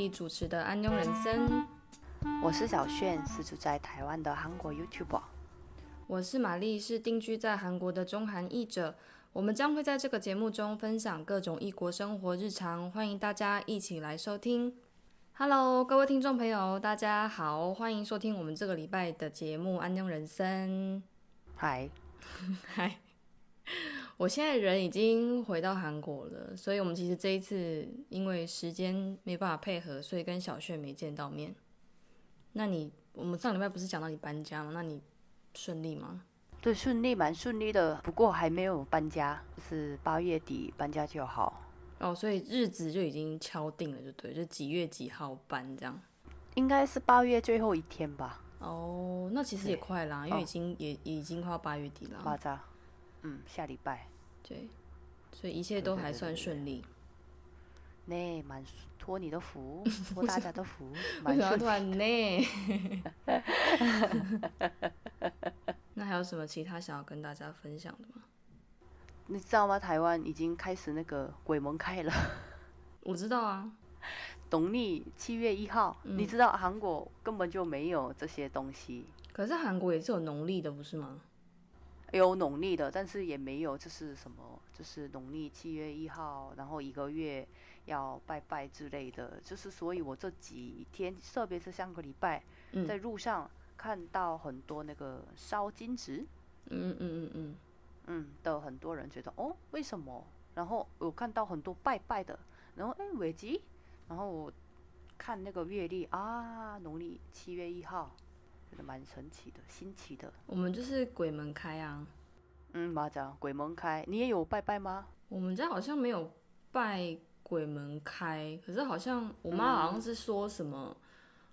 丽主持的《安庸人生》，我是小炫，是住在台湾的韩国 YouTuber。我是玛丽，是定居在韩国的中韩译者。我们将会在这个节目中分享各种异国生活日常，欢迎大家一起来收听。Hello，各位听众朋友，大家好，欢迎收听我们这个礼拜的节目《安庸人生》。嗨，嗨，我现在人已经回到韩国了，所以我们其实这一次因为时间没办法配合，所以跟小炫没见到面。那你，我们上礼拜不是讲到你搬家吗？那你顺利吗？对，顺利，蛮顺利的。不过还没有搬家，就是八月底搬家就好。哦，所以日子就已经敲定了，就对，就几月几号搬这样。应该是八月最后一天吧。哦，那其实也快啦，因为已经也已经快要八月底了。嗯，下礼拜。对，所以一切都还算顺利。那蛮托你的福，托大家的福，蛮顺利。呢？那还有什么其他想要跟大家分享的吗？你知道吗？台湾已经开始那个鬼门开了。我知道啊，农历七月一号。你知道韩国根本就没有这些东西。可是韩国也是有农历的，不是吗？有农历的，但是也没有就是什么，就是农历七月一号，然后一个月要拜拜之类的。就是所以，我这几天，特别是上个礼拜，在路上。看到很多那个烧金纸，嗯嗯嗯嗯嗯的很多人觉得哦为什么？然后我看到很多拜拜的，然后哎尾吉，然后我看那个月历啊，农历七月一号，觉得蛮神奇的，新奇的。我们就是鬼门开啊，嗯，马甲鬼门开，你也有拜拜吗？我们家好像没有拜鬼门开，可是好像我妈好像是说什么。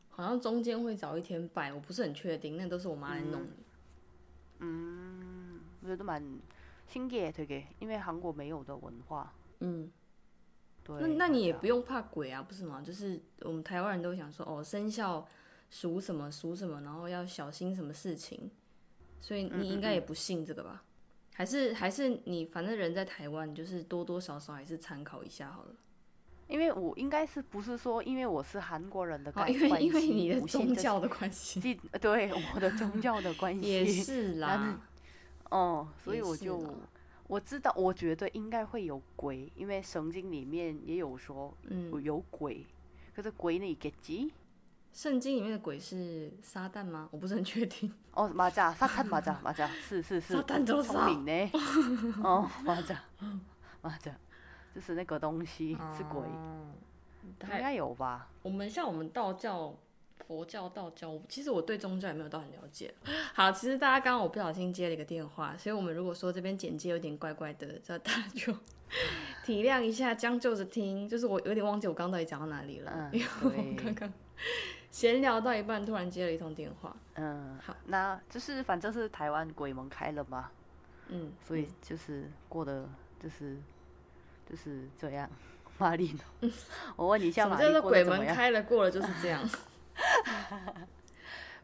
好像中间会早一天拜，我不是很确定，那都是我妈来弄的。嗯，我觉得蛮新奇的，因为韩国没有的文化。嗯，对。那那你也不用怕鬼啊，不是吗？就是我们台湾人都想说，哦，生肖属什么属什么，然后要小心什么事情，所以你应该也不信这个吧？还是还是你反正人在台湾，就是多多少少还是参考一下好了。因为我应该是不是说，因为我是韩国人的关系，因为因为你的宗教的关系，对我的宗教的关 系也是啦。哦，所以我就我知道，我觉得应该会有鬼，因为圣经里面也有说，嗯，有鬼。可是鬼你？给鸡？圣经里面的鬼是撒旦吗？我不是很确定。哦，马甲撒旦，马甲马甲，是是是，撒旦多聪明呢。哦，马甲，马甲。就是那个东西是鬼，应该有吧？我们像我们道教、佛教、道教，其实我对宗教也没有到很了解。好，其实大家刚刚我不小心接了一个电话，所以我们如果说这边简介有点怪怪的，大家就 体谅一下，将就着听。就是我有点忘记我刚到底讲到哪里了，因为我刚刚闲聊到一半，突然接了一通电话。嗯，好，那就是反正是台湾鬼门开了嘛，嗯，所以就是过的就是。就是这样，玛丽呢？我问你一下，玛丽过鬼门开了，过了就是这样。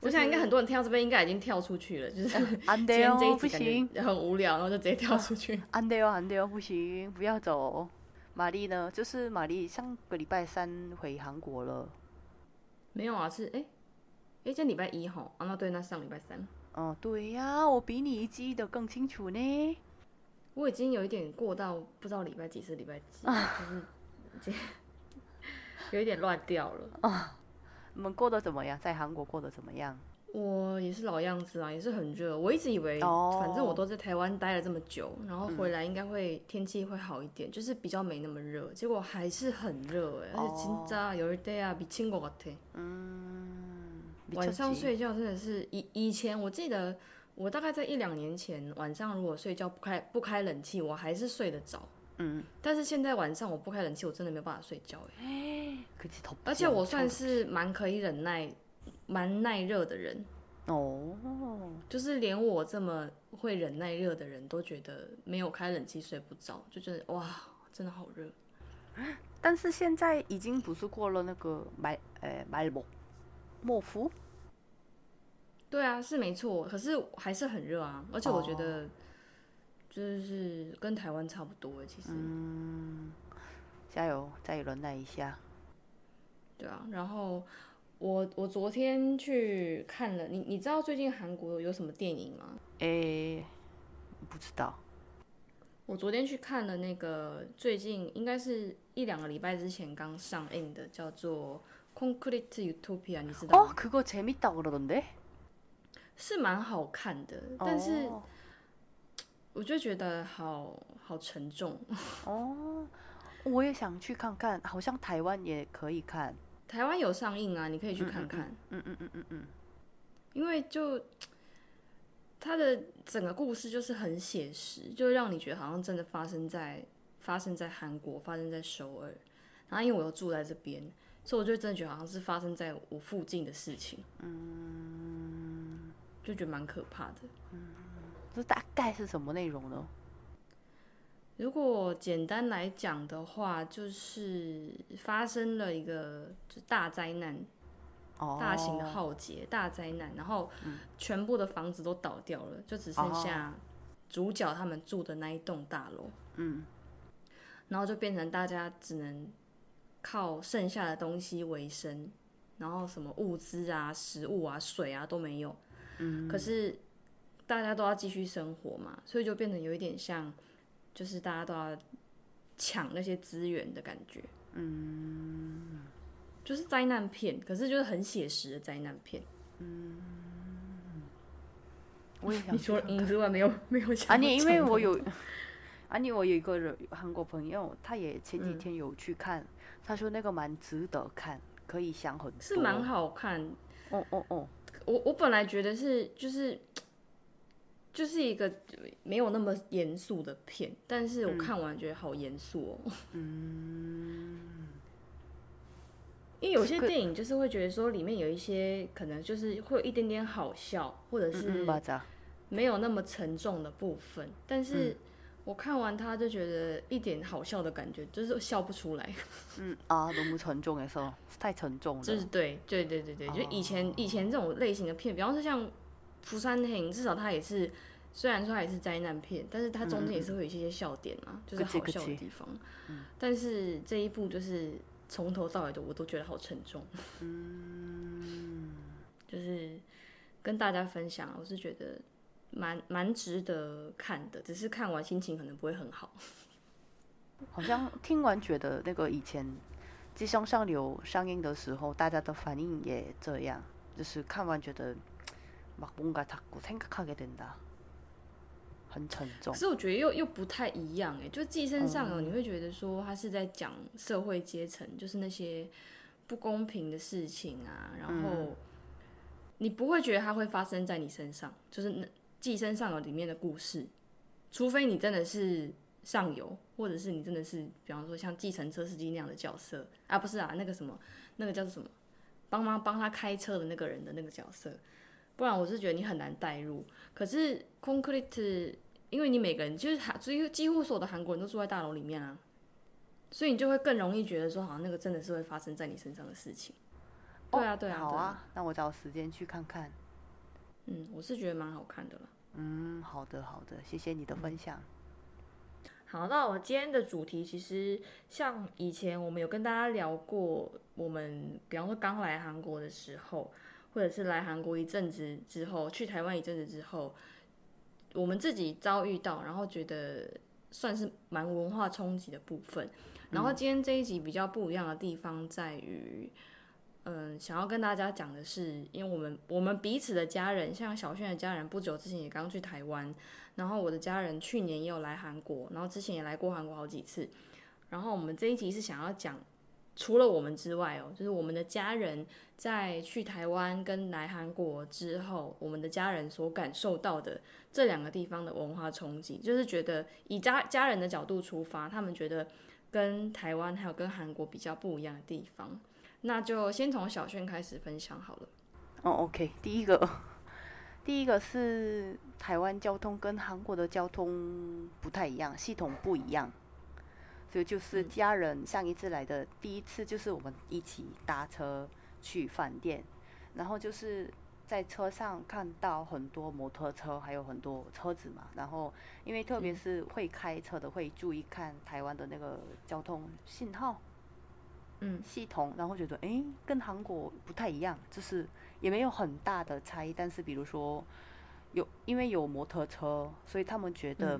我 想应该很多人听到这边应该已经跳出去了，就是安德哦，不行，很无聊，然后就直接跳出去。安德哦，安德哦，不行，不要走。玛丽呢？就是玛丽上个礼拜三回韩国了。没有啊，是哎哎，今天礼拜一吼？啊，那对，那上礼拜三。哦，对呀，我比你记得更清楚呢。我已经有一点过到不知道礼拜几是礼拜几，就是有一点乱掉了啊。你们过得怎么样？在韩国过得怎么样？我也是老样子啊，也是很热。我一直以为，反正我都在台湾待了这么久，然后回来应该会天气会好一点，就是比较没那么热。结果还是很热哎，而且진짜열대야미친것같아嗯，晚上睡觉真的是以以前我记得。我大概在一两年前晚上，如果睡觉不开不开冷气，我还是睡得着。嗯，但是现在晚上我不开冷气，我真的没有办法睡觉。哎，而且我算是蛮可以忍耐、 蛮耐热的人。哦，就是连我这么会忍耐热的人都觉得没有开冷气睡不着，就觉得哇，真的好热。但是现在已经不是过了那个买呃买莫莫夫。对啊，是没错，可是还是很热啊，而且我觉得就是跟台湾差不多其实。嗯，加油，再忍耐一下。对啊，然后我我昨天去看了，你你知道最近韩国有什么电影吗？诶，不知道。我昨天去看了那个最近应该是一两个礼拜之前刚上映的，叫做《Concrete Utopia》，你知道吗？哦，그거재밌다그러던 데？ 是蛮好看的，但是我就觉得好好沉重。哦，我也想去看看，好像台湾也可以看。 台湾有上映啊，你可以去看看。嗯嗯嗯嗯嗯。因为就。它的整个故事就是很写实，就让你觉得好像真的发生在发生在韩国，发生在首尔。然后因为我又住在这边，所以我就真的觉得好像是发生在我附近的事情。嗯，就觉得蛮可怕的。嗯，这大概是什么内容呢？如果简单来讲的话，就是发生了一个大灾难。大型的浩劫、大灾难，然后全部的房子都倒掉了，就只剩下主角他们住的那一栋大楼。嗯，然后就变成大家只能靠剩下的东西为生，然后什么物资啊、食物啊、水啊都没有。嗯，可是大家都要继续生活嘛，所以就变成有一点像，就是大家都要抢那些资源的感觉。嗯。就是灾难片，可是就是很写实的灾难片。嗯，我也想。你除了影之外，没有没有啊？你因为我有，啊你我有一个人韩国朋友，他也前几天有去看，他说那个蛮值得看，可以想很多。是蛮好看。哦哦哦，我我本来觉得是就是就是一个没有那么严肃的片，但是我看完觉得好严肃哦。嗯。因为有些电影就是会觉得说里面有一些可能就是会有一点点好笑，或者是没有那么沉重的部分，但是我看完他就觉得一点好笑的感觉就是笑不出来。嗯啊，너무沉重的时候太沉重了。就是对对对对对，就以前以前这种类型的片，比方说像《釜山行》，至少它也是虽然说它也是灾难片，但是它中间也是会有一些笑点啊，就是好笑的地方。但是这一部就是。从头到尾的我都觉得好沉重，嗯，就是跟大家分享，我是觉得蛮蛮值得看的，只是看完心情可能不会很好。好像听完觉得那个以前《机箱上流》上映的时候，大家的反应也这样，就是看完觉得 막뭔가자꾸생각하게된다很沉重，可是我觉得又又不太一样哎，就《寄生上流》，你会觉得说他是在讲社会阶层，就是那些不公平的事情啊，然后你不会觉得它会发生在你身上，就是《寄生上流》里面的故事，除非你真的是上游，或者是你真的是，比方说像计程车司机那样的角色啊，不是啊，那个什么，那个叫做什么，帮忙帮他开车的那个人的那个角色， 不然我是觉得你很难代入。可是《Concrete》。因为你每个人就是韩，所以几乎所有的韩国人都住在大楼里面啊，所以你就会更容易觉得说，好像那个真的是会发生在你身上的事情。对啊，对啊，好啊，那我找时间去看看。嗯，我是觉得蛮好看的了。嗯，好的，好的，谢谢你的分享。好，那我今天的主题其实像以前我们有跟大家聊过，我们比方说刚来韩国的时候，或者是来韩国一阵子之后，去台湾一阵子之后。我们自己遭遇到，然后觉得算是蛮文化冲击的部分。然后今天这一集比较不一样的地方在于，嗯，想要跟大家讲的是，因为我们我们彼此的家人，像小轩的家人，不久之前也刚去台湾，然后我的家人去年也有来韩国，然后之前也来过韩国好几次。然后我们这一集是想要讲。除了我们之外哦，就是我们的家人在去台湾跟来韩国之后，我们的家人所感受到的这两个地方的文化冲击，就是觉得以家家人的角度出发，他们觉得跟台湾还有跟韩国比较不一样的地方。那就先从小轩开始分享好了。哦，OK，第一个，第一个是台湾交通跟韩国的交通不太一样，系统不一样。这就是家人上一次来的第一次，就是我们一起搭车去饭店，然后就是在车上看到很多摩托车，还有很多车子嘛。然后因为特别是会开车的，会注意看台湾的那个交通信号。嗯系统，然后觉得哎跟韩国不太一样，就是也没有很大的差异，但是比如说有因为有摩托车，所以他们觉得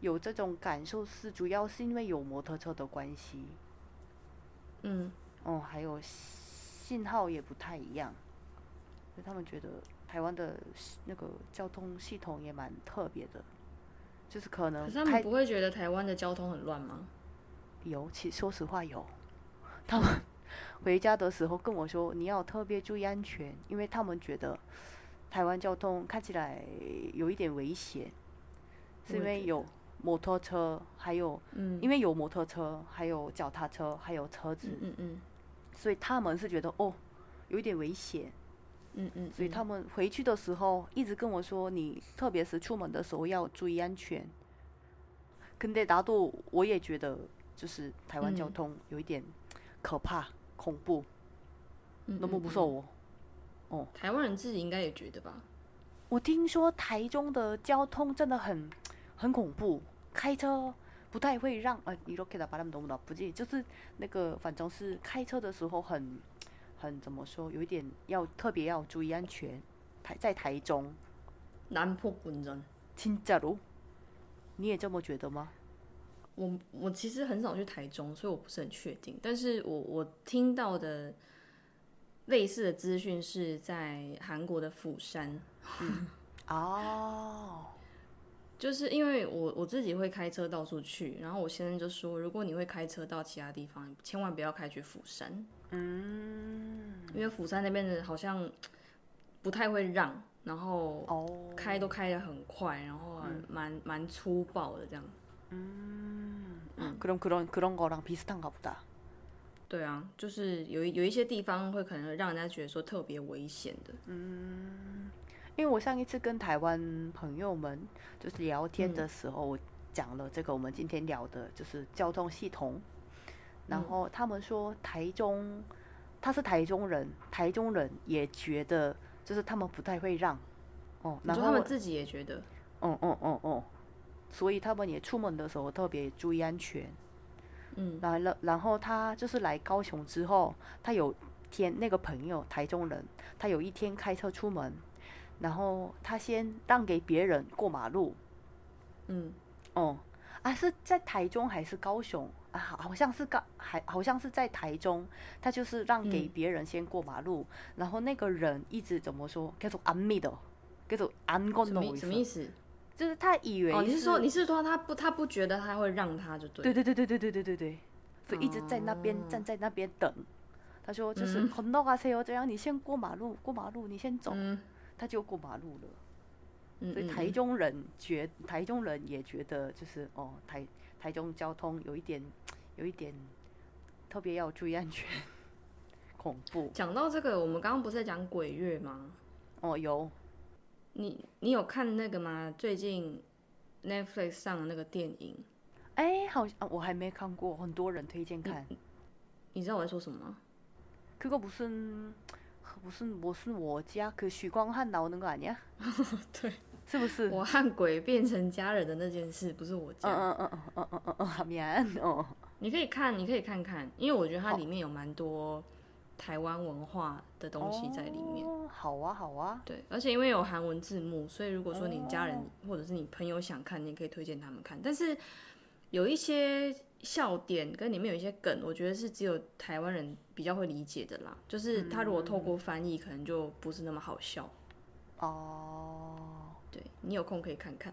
有这种感受是主要是因为有摩托车的关系。嗯，哦，还有信号也不太一样，所以他们觉得台湾的那个交通系统也蛮特别的。就是可能，可是他们不会觉得台湾的交通很乱吗？有，其说实话有。他们 回家的时候跟我说，你要特别注意安全，因为他们觉得台湾交通看起来有一点危险，是因为有摩托车，还有，嗯，因为有摩托车，还有脚踏车，还有车子，嗯嗯，所以他们是觉得哦，有一点危险。嗯嗯，所以他们回去的时候一直跟我说，你特别是出门的时候要注意安全。근데나도我也觉得，就是台湾交通有一点可怕、恐怖，너무무서 워。 哦，台湾人自己应该也觉得吧？我听说台中的交通真的很很恐怖， 开车不太会让，呃，이렇게나말하면너무나쁘 지？ 就是那个，反正是开车的时候很。很怎么说？有一点要特别要注意安全。台在台中，南坡滚人，真假如？你也这么觉得吗？我我其实很少去台中，所以我不是很确定。但是我我听到的类似的资讯是在韩国的釜山。哦， 就是因为我我自己会开车到处去，然后我先生就说，如果你会开车到其他地方，千万不要开去釜山。嗯，因为釜山那边的好像不太会让，然后开都开的很快，然后蛮蛮粗暴的这样。嗯，그럼그런그런거랑비슷한가보다对啊，就是有有一些地方会可能让人家觉得说特别危险的。嗯， 因为我上一次跟台湾朋友们就是聊天的时候，我讲了这个我们今天聊的就是交通系统。然后他们说台中，他是台中人，台中人也觉得就是他们不太会让，哦，然后他们自己也觉得，嗯嗯嗯嗯，所以他们也出门的时候特别注意安全，嗯，来了，然后他就是来高雄之后，他有天那个朋友台中人，他有一天开车出门，然后他先让给别人过马路，嗯，哦，啊是在台中还是高雄？啊，好，好像是高还好像是在台中，他就是让给别人先过马路，然后那个人一直怎么说？叫做安密的，叫做安公的，什么意思？就是他以为哦，你是说你是说他不他不觉得他会让他就对？对对对对对对对对对，所以一直在那边站在那边等。他说就是很多啊，谁有这样？你先过马路，过马路，你先走，他就过马路了。所以台中人觉台中人也觉得就是哦台。台中交通有一点，有一点特别要注意安全，恐怖。讲到这个，我们刚刚不是在讲鬼月吗？哦，有。你你有看那个吗？最近 Netflix 上的那个电影？哎，好像我还没看过，很多人推荐看。你知道我在说什么吗？그거무슨 무슨무슨워지그슈광한나오는거아니야对。是不是我和鬼变成家人的那件事？不是我讲。嗯嗯嗯嗯嗯嗯嗯，好面哦。你可以看，你可以看看，因为我觉得它里面有蛮多台湾文化的东西在里面。好啊，好啊。对，而且因为有韩文字幕，所以如果说你家人或者是你朋友想看，你也可以推荐他们看。但是有一些 笑点跟里面有一些梗，我觉得是只有台湾人比较会理解的啦。就是他如果透过翻译，可能就不是那么好笑。哦，对你有空可以看看，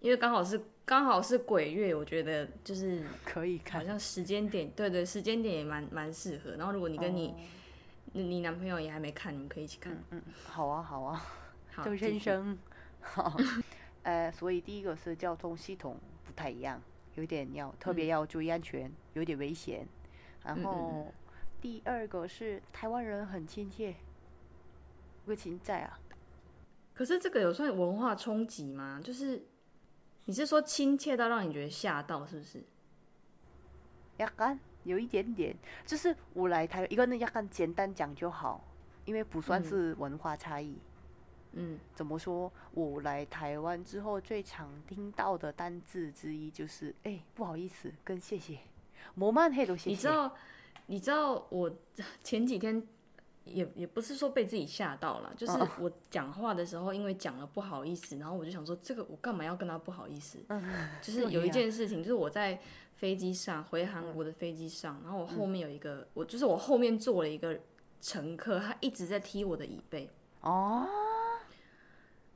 因为刚好是刚好是鬼月，我觉得就是 可以看，好像时间点，对对，时间点也蛮蛮适合。然后如果你跟你你男朋友也还没看，你们可以一起看。嗯，好啊，好啊，好，就人生。好，呃，所以第一个是交通系统不太一样，有点要特别要注意安全，有点危险。然后第二个是台湾人很亲切，热情在啊。可是这个有算文化冲击吗？就是你是说亲切到让你觉得吓到，是不是？약간有一点点，就是我来台一个呢，약간简单讲就好，因为不算是文化差异。嗯， 怎么说？我来台湾之后最常听到的单字之一就是“哎，不好意思”跟“谢谢”。摩曼黑都谢谢。你知道？你知道我前几天也也不是说被自己吓到了，就是我讲话的时候，因为讲了不好意思，然后我就想说，这个我干嘛要跟他不好意思？嗯就是有一件事情，就是我在飞机上回韩国的飞机上，然后我后面有一个，我就是我后面坐了一个乘客，他一直在踢我的椅背。哦。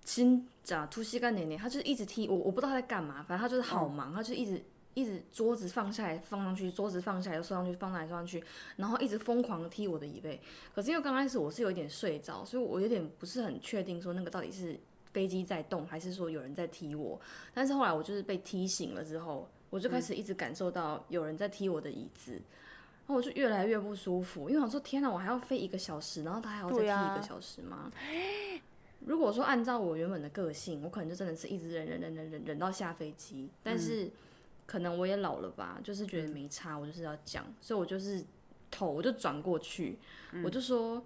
新假突西干奶奶，他就是一直踢我，我不知道他在干嘛，反正他就是好忙，他就一直一直桌子放下来放上去，桌子放下来又收上去，放下来收上去，然后一直疯狂踢我的椅背。可是因为刚开始我是有点睡着，所以我有点不是很确定说那个到底是飞机在动，还是说有人在踢我。但是后来我就是被踢醒了之后，我就开始一直感受到有人在踢我的椅子，然后我就越来越不舒服，因为我说天哪，我还要飞一个小时，然后他还要再踢一个小时吗？如果说按照我原本的个性，我可能就真的是一直忍忍忍忍忍忍到下飞机。但是可能我也老了吧，就是觉得没差，我就是要讲，所以我就是头我就转过去，我就说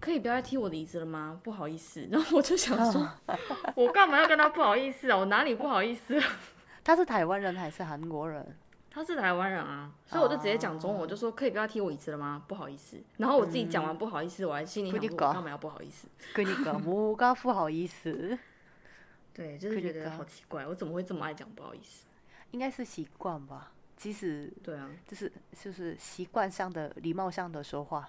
可以不要再踢我的椅子了吗？不好意思。然后我就想说，我干嘛要跟他不好意思啊？我哪里不好意思？他是台湾人还是韩国人？他是台湾人啊，所以我就直接讲中文，我就说可以不要踢我椅子了吗？不好意思。然后我自己讲完不好意思，我还心里想说干嘛要不好意思？跟你讲，我刚不好意思。对，就是觉得好奇怪，我怎么会这么爱讲不好意思？应该是习惯吧。其实对啊，就是就是习惯上的礼貌上的说话。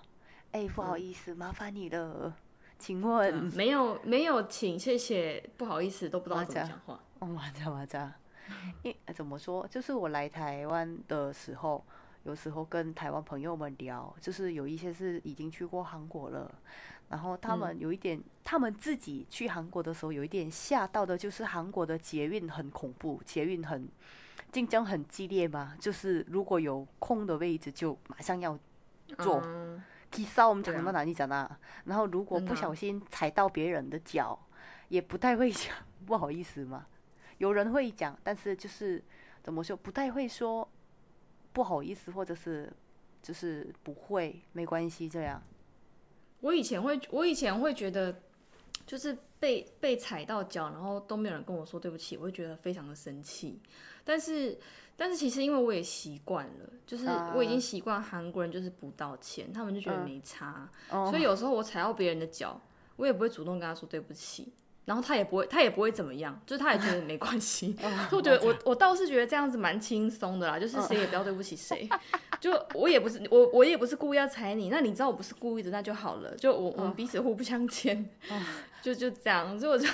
哎，不好意思，麻烦你了，请问没有没有，请谢谢，不好意思，都不知道怎么讲话。哦，马扎马扎。因怎么说，就是我来台湾的时候，有时候跟台湾朋友们聊，就是有一些是已经去过韩国了，然后他们有一点，他们自己去韩国的时候有一点吓到的，就是韩国的捷运很恐怖，捷运很竞争很激烈嘛，就是如果有空的位置就马上要坐，提骚我们讲到哪里讲哪，然后如果不小心踩到别人的脚，也不太会讲 不好意思嘛。有人会讲，但是就是怎么说，不太会说不好意思，或者是就是不会，没关系这样。我以前会，我以前会觉得，就是被被踩到脚，然后都没有人跟我说对不起，我会觉得非常的生气。但是，但是其实因为我也习惯了，就是我已经习惯韩国人就是不道歉，他们就觉得没差，所以有时候我踩到别人的脚，我也不会主动跟他说对不起。然后他也不会，他也不会怎么样，就是他也觉得没关系。我觉得我我倒是觉得这样子蛮轻松的啦，就是谁也不要对不起谁。就我也不是我我也不是故意要踩你，那你知道我不是故意的，那就好了。就我我们彼此互不相欠，就就这样。所以我就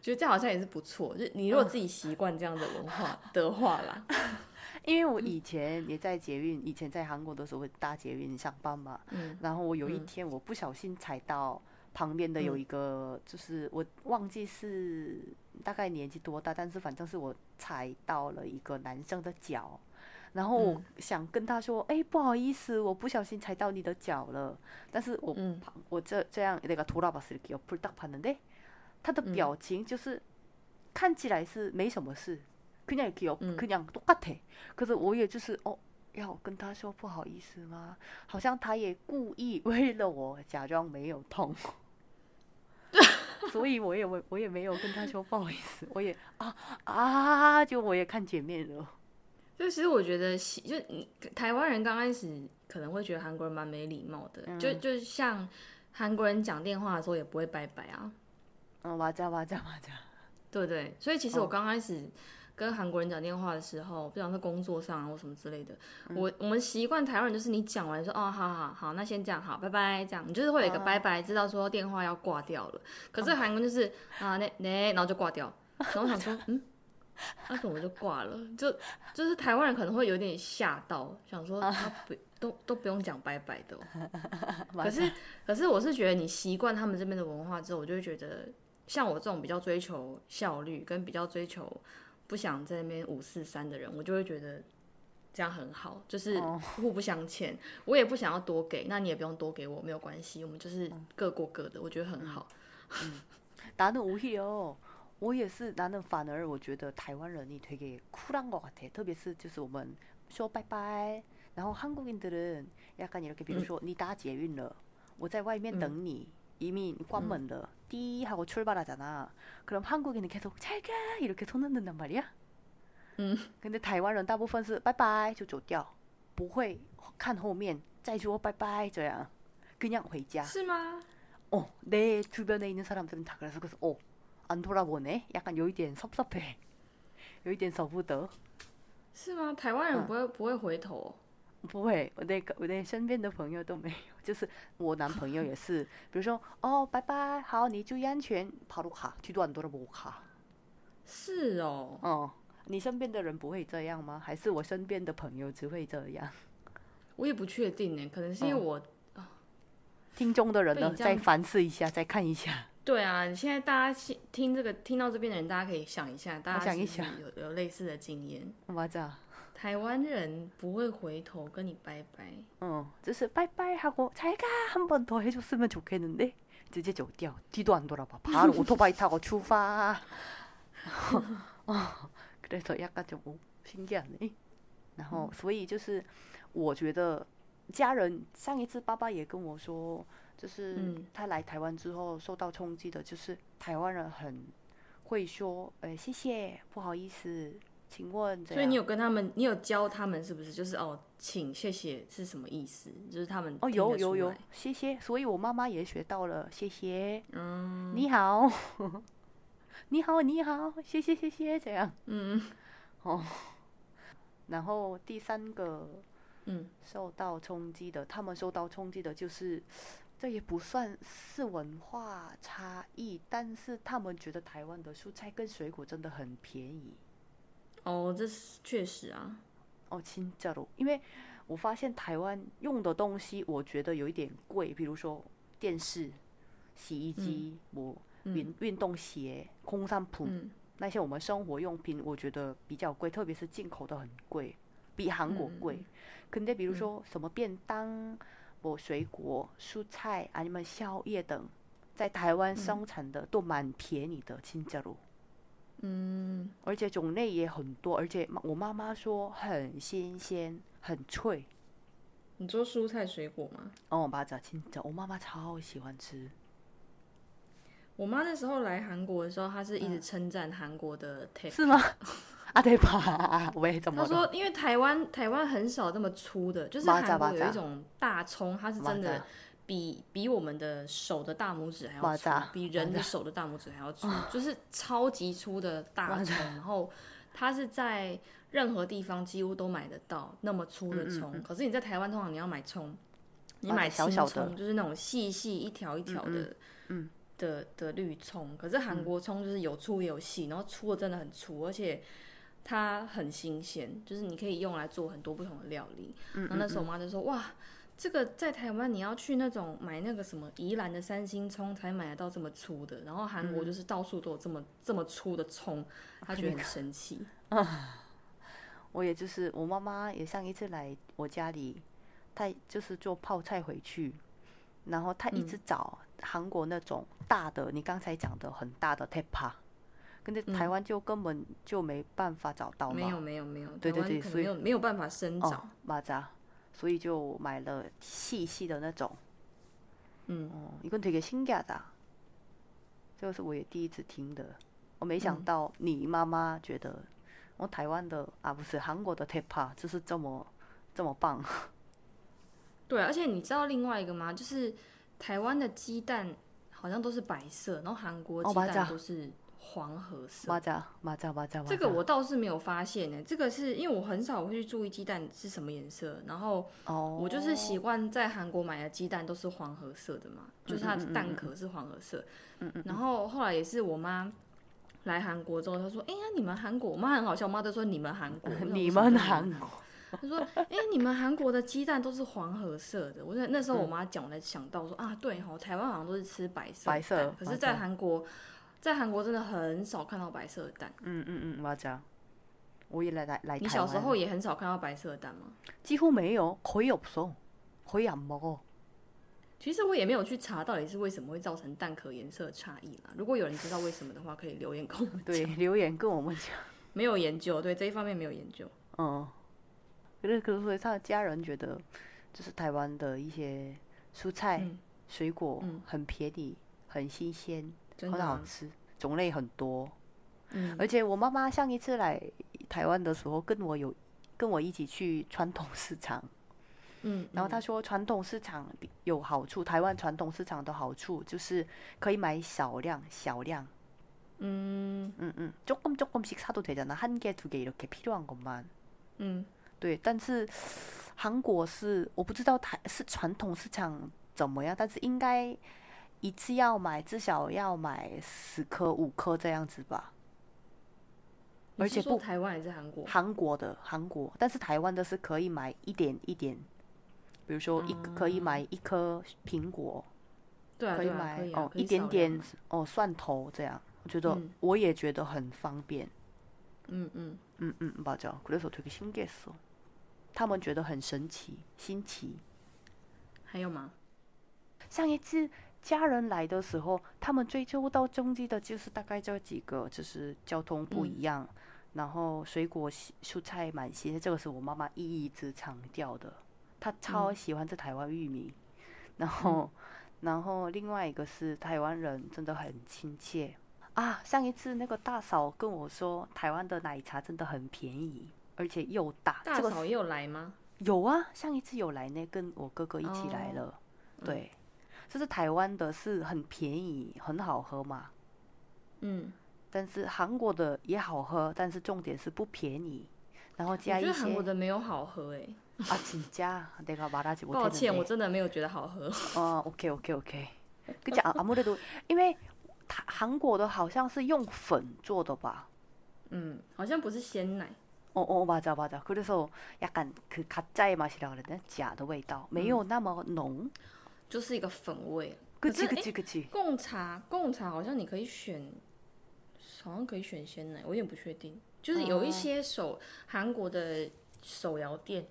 觉得这好像也是不错。就你如果自己习惯这样的文化的话啦，因为我以前也在捷运，以前在韩国的时候搭捷运上班嘛。嗯。然后我有一天我不小心踩到。旁边的有一个，就是我忘记是大概年纪多大，但是反正是我踩到了一个男生的脚，然后我想跟他说：“哎，不好意思，我不小心踩到你的脚了。”但是我我这这样那个拖拉巴斯给我扑到旁的，他的表情就是看起来是没什么事，그냥이렇게그냥똑같 아。 可是我也就是哦，要跟他说不好意思吗？好像他也故意为了我假装没有痛。 所以我也我我也没有跟他说不好意思，我也啊啊，就我也看前面了。就其实我觉得，就你台湾人刚开始可能会觉得韩国人蛮没礼貌的，就就像韩国人讲电话的时候也不会拜拜啊。嗯，哇加哇加哇加，对对。所以其实我刚开始跟韩国人讲电话的时候，不想说工作上啊或什么之类的，我我们习惯台湾人就是你讲完说哦，好好好，那先这样，好，拜拜，这样，你就是会有一个拜拜，知道说电话要挂掉了。可是韩国就是啊，那那，然后就挂掉，然后想说，嗯，那怎么就挂了？就就是台湾人可能会有点吓到，想说他不都都不用讲拜拜的。可是可是我是觉得你习惯他们这边的文化之后，我就会觉得，像我这种比较追求效率跟比较追求。不想在那边五四三的人，我就会觉得这样很好，就是互不相欠。我也不想要多给，那你也不用多给我，没有关系，我们就是各过各的，我觉得很好。嗯，나는오히려我也是，나는反而我觉得台湾人이되게쿨한것같아特别是就是我们说拜拜，然后韩国인들은약간이렇게比如说你搭捷运了，我在外面等你。 이미 관문을 띠 하고 출발하잖아. 그럼 한국인은 계속 잘가 이렇게 손 흔든단 말이야. 음. 근데 타이완은 다부분是 拜拜 就走掉不会看后面再说拜拜这样 그냥 回家. 是吗? 어, 내 주변에 있는 사람들은 다 그래서 그래서 어, 안 돌아보네. 약간 요이点 섭섭해. 요이点 舍不得. 是吗?台湾人不会不会回头。 不会，我那个我那身边的朋友都没有，就是我男朋友也是，比如说哦，拜拜，好，你注意安全，跑路卡，去段多的不卡。是哦，哦，你身边的人不会这样吗？还是我身边的朋友只会这样？我也不确定呢，可能是因为我啊，听众的人呢，再反思一下，再看一下。对啊，你现在大家听这个听到这边的人，大家可以想一下，大家想一想，有有类似的经验。我知道。台湾人不会回头跟你拜拜，嗯，就是拜拜하고잘가한번더해줬으면좋겠는데直接走掉，뒤도안돌아봐바로오토바이타고출发그래서약간좀신기하네然后，所以就是我觉得家人上一次爸爸也跟我说，就是他来台湾之后受到冲击的，就是台湾人很会说，呃，谢谢，不好意思。 请问，所以你有跟他们，你有教他们是不是？就是哦，请谢谢是什么意思？就是他们哦，有有有，谢谢。所以我妈妈也学到了，谢谢。嗯，你好，你好，你好，谢谢谢谢，这样。嗯，哦。然后第三个，嗯，受到冲击的，他们受到冲击的就是，这也不算是文化差异，但是他们觉得台湾的蔬菜跟水果真的很便宜。哦，这是确实啊。哦，亲假如，因为我发现台湾用的东西，我觉得有一点贵，比如说电视、洗衣机、我运运动鞋、空山普那些我们生活用品，我觉得比较贵，特别是进口的很贵，比韩国贵。肯定比如说什么便当、我水果、蔬菜啊，你们宵夜等，在台湾生产的都蛮便宜的，亲家喽。嗯，而且种类也很多，而且我妈妈说很新鲜，很脆。你做蔬菜水果吗？哦，把它清掉。我妈妈超喜欢吃。我妈那时候来韩国的时候，她是一直称赞韩国的 t a p。是吗？啊对吧？喂，怎么？她说，因为台湾台湾很少这么粗的，就是韩国有一种大葱，它是真的。比比我们的手的大拇指还要粗，比人的手的大拇指还要粗，就是超级粗的大葱。然后它是在任何地方几乎都买得到那么粗的葱。可是你在台湾通常你要买葱，你买青葱就是那种细细一条一条的，嗯的的绿葱。可是韩国葱就是有粗有细，然后粗的真的很粗，而且它很新鲜，就是你可以用来做很多不同的料理。然后那时候我妈就说：“哇。”这个在台湾你要去那种买那个什么宜兰的三星葱才买得到这么粗的，然后韩国就是到处都有这么这么粗的葱，他觉得很神奇。啊，我也就是我妈妈也上一次来我家里，她就是做泡菜回去，然后她一直找韩国那种大的，你刚才讲的很大的 t a p a 跟着台湾就根本就没办法找到。没有没有没有，对对对，所以没有办法生长。蚂蚱。所以就买了细细的那种，嗯，哦，一个되게신기하 다， 这个是我也第一次听的。我没想到你妈妈觉得我台湾的啊，不是韩国的 Tepa，就是这么这么棒。对，而且你知道另外一个吗？就是台湾的鸡蛋好像都是白色，然后韩国鸡蛋都是 黄河色。맞아맞아맞아。这个我倒是没有发现呢。这个是因为我很少会去注意鸡蛋是什么颜色，然后我就是习惯在韩国买的鸡蛋都是黄河色的嘛，就是它的蛋壳是黄河色。嗯嗯。然后后来也是我妈来韩国之后，她说：“哎呀，你们韩国，我妈很好笑，我妈都说你们韩国，你们韩国。”他说：“哎，你们韩国的鸡蛋都是黄褐色的。”我那那时候我妈讲，我才想到说啊，对哈，台湾好像都是吃白色白色，可是，在韩国， 在韩国真的很少看到白色的蛋。嗯嗯嗯，맞아我也来来来。你小时候也很少看到白色的蛋吗？几乎没有，거의없어거의안먹어其实我也没有去查到底是为什么会造成蛋壳颜色差异啦。如果有人知道为什么的话，可以留言跟我们对留言跟我们讲。没有研究，对这一方面没有研究。嗯。可是，可是他的家人觉得，就是台湾的一些蔬菜、水果很便宜、很新鲜、 很好吃，种类很多。嗯，而且我妈妈上一次来台湾的时候，跟我有跟我一起去传统市场。嗯，然后他说传统市场有好处，台湾传统市场的好处就是可以买少量、小量。嗯嗯嗯，조금조금씩사도되잖아한개두개이렇게필요한것만嗯。对，但是韩国是我不知道台是传统市场怎么样，但是应该 一次要买至少要买十颗五颗这样子吧。而且不台湾还是韩国？韩国的韩国，但是台湾的是可以买一点一点，比如说一可以买一颗苹果，对，可以买哦一点点哦蒜头这样，我觉得我也觉得很方便。嗯嗯嗯嗯，맞아그래서되게신기했어他们觉得很神奇、新奇。还有吗？上一次 家人来的时候，他们追究到终极的就是大概这几个，就是交通不一样，然后水果、蔬菜满些这个是我妈妈一直强调的。她超喜欢这台湾玉米，然后，然后另外一个是台湾人真的很亲切啊。上一次那个大嫂跟我说，台湾的奶茶真的很便宜。而且又大，大嫂也有来吗？有啊，上一次有来呢，跟我哥哥一起来了。对，这是台湾的，是很便宜，很好喝嘛。嗯，但是韩国的也好喝，但是重点是不便宜。然后加一些。韩国的没有好喝哎。啊，真假？내가말하지抱歉，我真的没有觉得好喝。哦，OK OK OK。跟讲阿莫德多，因为韩韩国的好像是用粉做的吧？嗯，好像不是鲜奶。哦哦，맞아맞아그래서약간그가짜의맛이라그래야假的味道没有那么浓， 就是一个粉味。贡茶，贡茶好像你可以选，好像可以选鲜奶，我有点不确定。就是有一些手韩国的手摇店，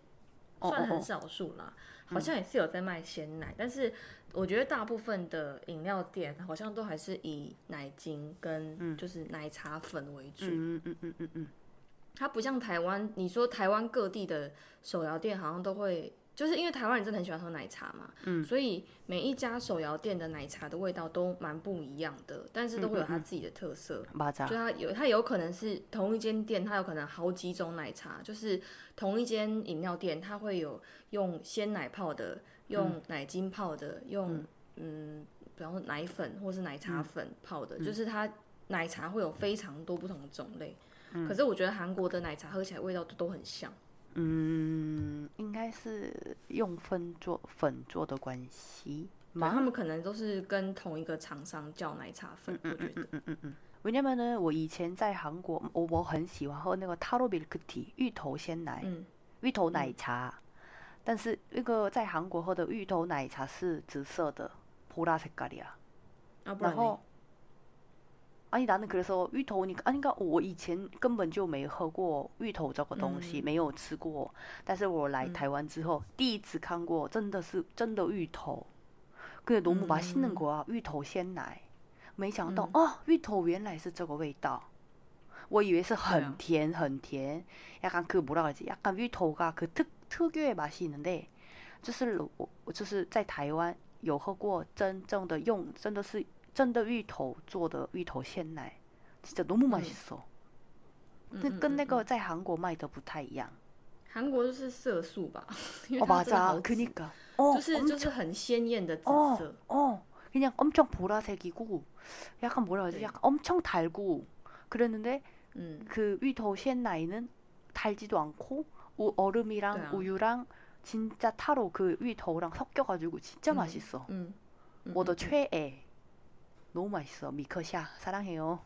算很少数啦，好像也是有在卖鲜奶，但是我觉得大部分的饮料店好像都还是以奶精跟就是奶茶粉为主。嗯嗯嗯嗯嗯。它不像台湾，你说台湾各地的手摇店好像都会，就是因为台湾人真的很喜欢喝奶茶嘛，嗯，所以每一家手摇店的奶茶的味道都蛮不一样的，但是都会有它自己的特色。就它有，它有可能是同一间店，它有可能好几种奶茶，就是同一间饮料店，它会有用鲜奶泡的，用奶精泡的，用嗯，比方说奶粉或是奶茶粉泡的，就是它奶茶会有非常多不同的种类。可是我觉得韩国的奶茶喝起来味道都都很像。嗯，应该是用粉做粉做的关系。嘛，他们可能都是跟同一个厂商叫奶茶粉。嗯嗯嗯嗯嗯。为什么呢？我以前在韩国，我我很喜欢喝那个 taro milk tea 芋头鲜奶，芋头奶茶。但是那个在韩国喝的芋头奶茶是紫色的，普拉색깔이 야。 啊，然后阿尼达那可是说芋头，你啊，应该我以前根本就没喝过芋头这个东西，没有吃过。但是我来台湾之后，第一次看过，真的是真的芋头。그래너무맛있는거 야， 芋头鲜奶。没想到哦，芋头原来是这个味道。我以为是很甜很甜，약간그뭐라그러지약간芋头가그특특유의맛이있는 데， 就是我我就是在台湾有喝过真正的用，真的是。 真的芋头做的芋头鲜奶，真的너무맛있어那跟那个在韩国卖的不太一样。韩国就是色素吧？哦，맞아그니까就是就是很鲜艳的紫色。哦， 그냥 엄청 보라색이고 약간 뭐라 그러지? 네. 약간 엄청 달고 그랬는데 음, 그 위토 셴나이는 달지도 않고 우, 얼음이랑 네. 우유랑 진짜 타로 그 위토랑 섞여가지고 진짜 음. 맛있어. 嗯，嗯 我的 음, 최애. 너무 맛있어. 미커샤 사랑해요.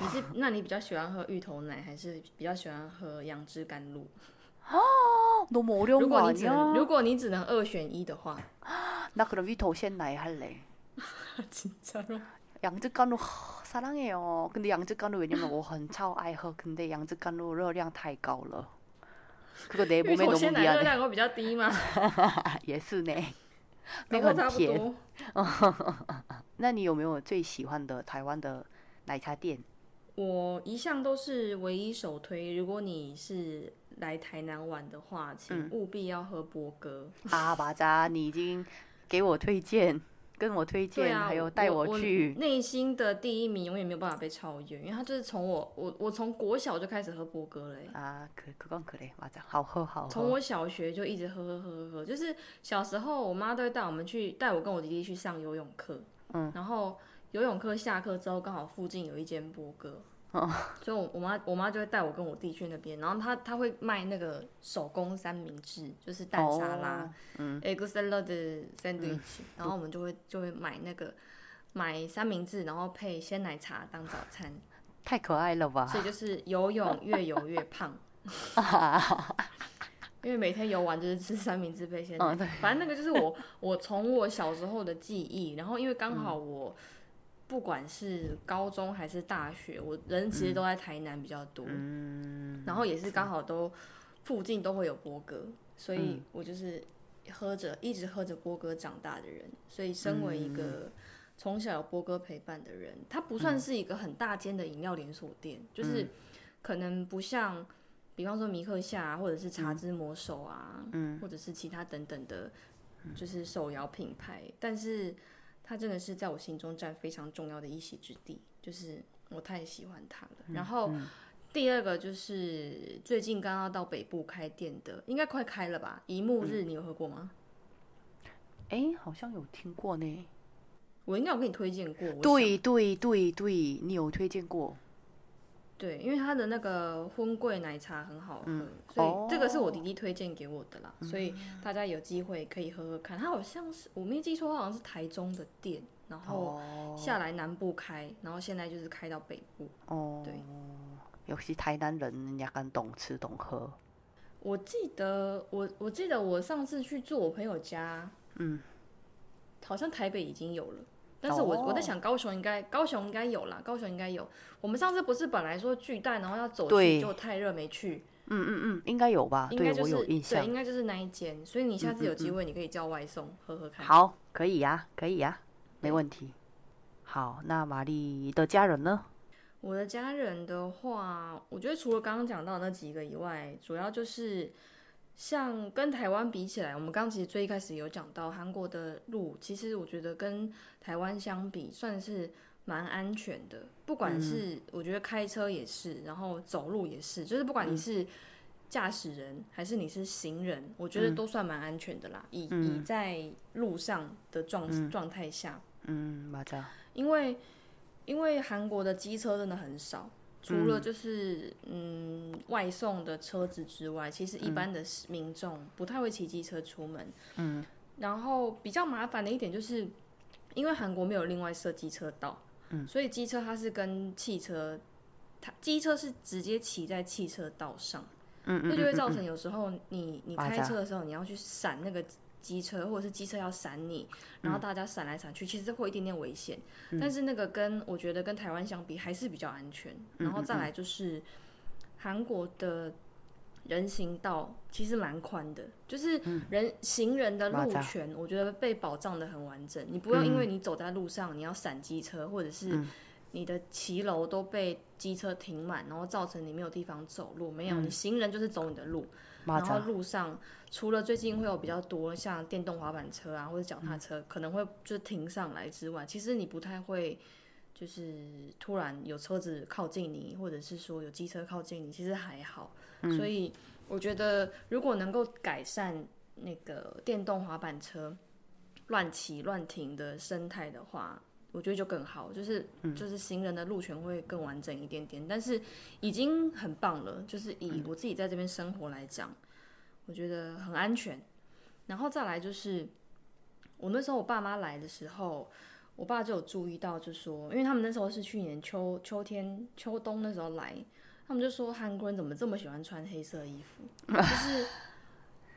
你是那你比较喜欢喝芋头奶，还是比较喜欢喝杨枝甘露？ 너무 어려운 如 거 果你只能 아니야? 如果你只能二选一的话， 나 그럼 위토 셴나이 할래. 진짜로? 양즈간루 하, 사랑해요. 근데 양즈간루 왜냐면 我很超爱喝. 근데 양즈간루 热量太高了. 그거 내 芋 몸에 头 너무 鲜奶热 미안해. 量会比较低吗？也是呢.搞 那 不好差不个很甜. 那你有没有最喜欢的台湾的奶茶店？我一向都是唯一首推。如果你是来台南玩的话，请务必要喝波哥。阿 巴扎，你已经给我推荐，跟我推荐，啊、还有带我去。内心的第一名永远没有办法被超越，因为他就是从我我我从国小就开始喝波哥嘞。啊，可可可嘞，巴扎好喝好喝。从我小学就一直喝喝喝喝喝，就是小时候我妈都会带我们去，带我跟我弟弟去上游泳课。嗯，然后游泳课下课之后刚好附近有一间波哥，哦。所以我我妈我妈就会带我跟我弟去那边，然后她她会卖那个手工三明治，就是蛋沙拉，哦嗯。Egg salad 的 sandwich，、然后我们就会就会买那个买三明治，然后配鲜奶茶当早餐，太可爱了吧?所以就是游泳越游越胖。因为每天游玩就是吃三明治配鲜奶，嗯对。反正那个就是我 我从我小时候的记忆，然后因为刚好我不管是高中还是大学，我人其实都在台南比较多，嗯然后也是刚好都附近都会有波哥，所以我就是喝着一直喝着波哥长大的人，所以身为一个从小有波哥陪伴的人，它不算是一个很大间的饮料连锁店，就是可能不像。比方说米克夏、啊、或者是茶之魔手啊，嗯或者是其他等等的，就是手摇品牌，但是它真的是在我心中占非常重要的一席之地，就是我太喜欢它了。然后第二个就是最近刚刚到北部开店的，应该快开了吧？一幕日你有喝过吗？哎,好像有听过呢.我应该有给你推荐过。对对对对,你有推荐过.对，因为他的那个荤桂奶茶很好喝，所以这个是我弟弟推荐给我的啦，所以大家有机会可以喝喝看。他好像是我没记错，好像是台中的店，然后下来南部开，然后现在就是开到北部。哦，对，尤其台南人，人家更懂吃懂喝。我记得我我记得我上次去住我朋友家，嗯，好像台北已经有了。但是我、哦我在想高雄应该高雄应该有啦，高雄应该有。我们上次不是本来说巨蛋，然后要走去，对就太热没去，嗯嗯嗯，应该有吧？对我应该就是有印象对，。应该就是那一间。所以你下次有机会，你可以叫外送、喝喝看。好，可以呀、可以呀、没问题。好，那玛丽的家人呢？我的家人的话，我觉得除了刚刚讲到那几个以外，主要就是像跟台湾比起来，我们刚刚其实最一开始有讲到韩国的路，其实我觉得跟台湾相比算是蛮安全的。不管是、我觉得开车也是，然后走路也是，就是不管你是驾驶人还是你是行人，我觉得都算蛮安全的啦。以以在路上的状状态下，嗯，맞 아。 因为因为韩国的机车真的很少，除了就是嗯外送的车子之外，其实一般的民众不太会骑机车出门。嗯，然后比较麻烦的一点就是，因为韩国没有另外设机车道，嗯，所以机车它是跟汽车，它机车是直接骑在汽车道上，嗯这就会造成有时候你你开车的时候，你要去闪那个机车，或者是机车要闪你，然后大家闪来闪去，其实会有一点点危险。但是那个跟我觉得跟台湾相比还是比较安全。然后再来就是韩国的人行道其实蛮宽的，就是人行人的路权，我觉得被保障的很完整。你不要因为你走在路上，你要闪机车，或者是你的骑楼都被机车停满，然后造成你没有地方走路。没有，你行人就是走你的路。 맞然后路上除了最近会有比较多像电动滑板车啊或者脚踏车、可能会就停上来之外，其实你不太会就是突然有车子靠近你，或者是说有机车靠近你，其实还好。所以我觉得如果能够改善那个电动滑板车。乱骑乱停的生态的话，我觉得就更好，就是就是行人的路权会更完整一点点。但是已经很棒了，就是以我自己在这边生活来讲，我觉得很安全。然后再来就是，我那时候我爸妈来的时候，我爸就有注意到，就说，因为他们那时候是去年秋秋天秋冬那时候来，他们就说韩国人怎么这么喜欢穿黑色衣服，就是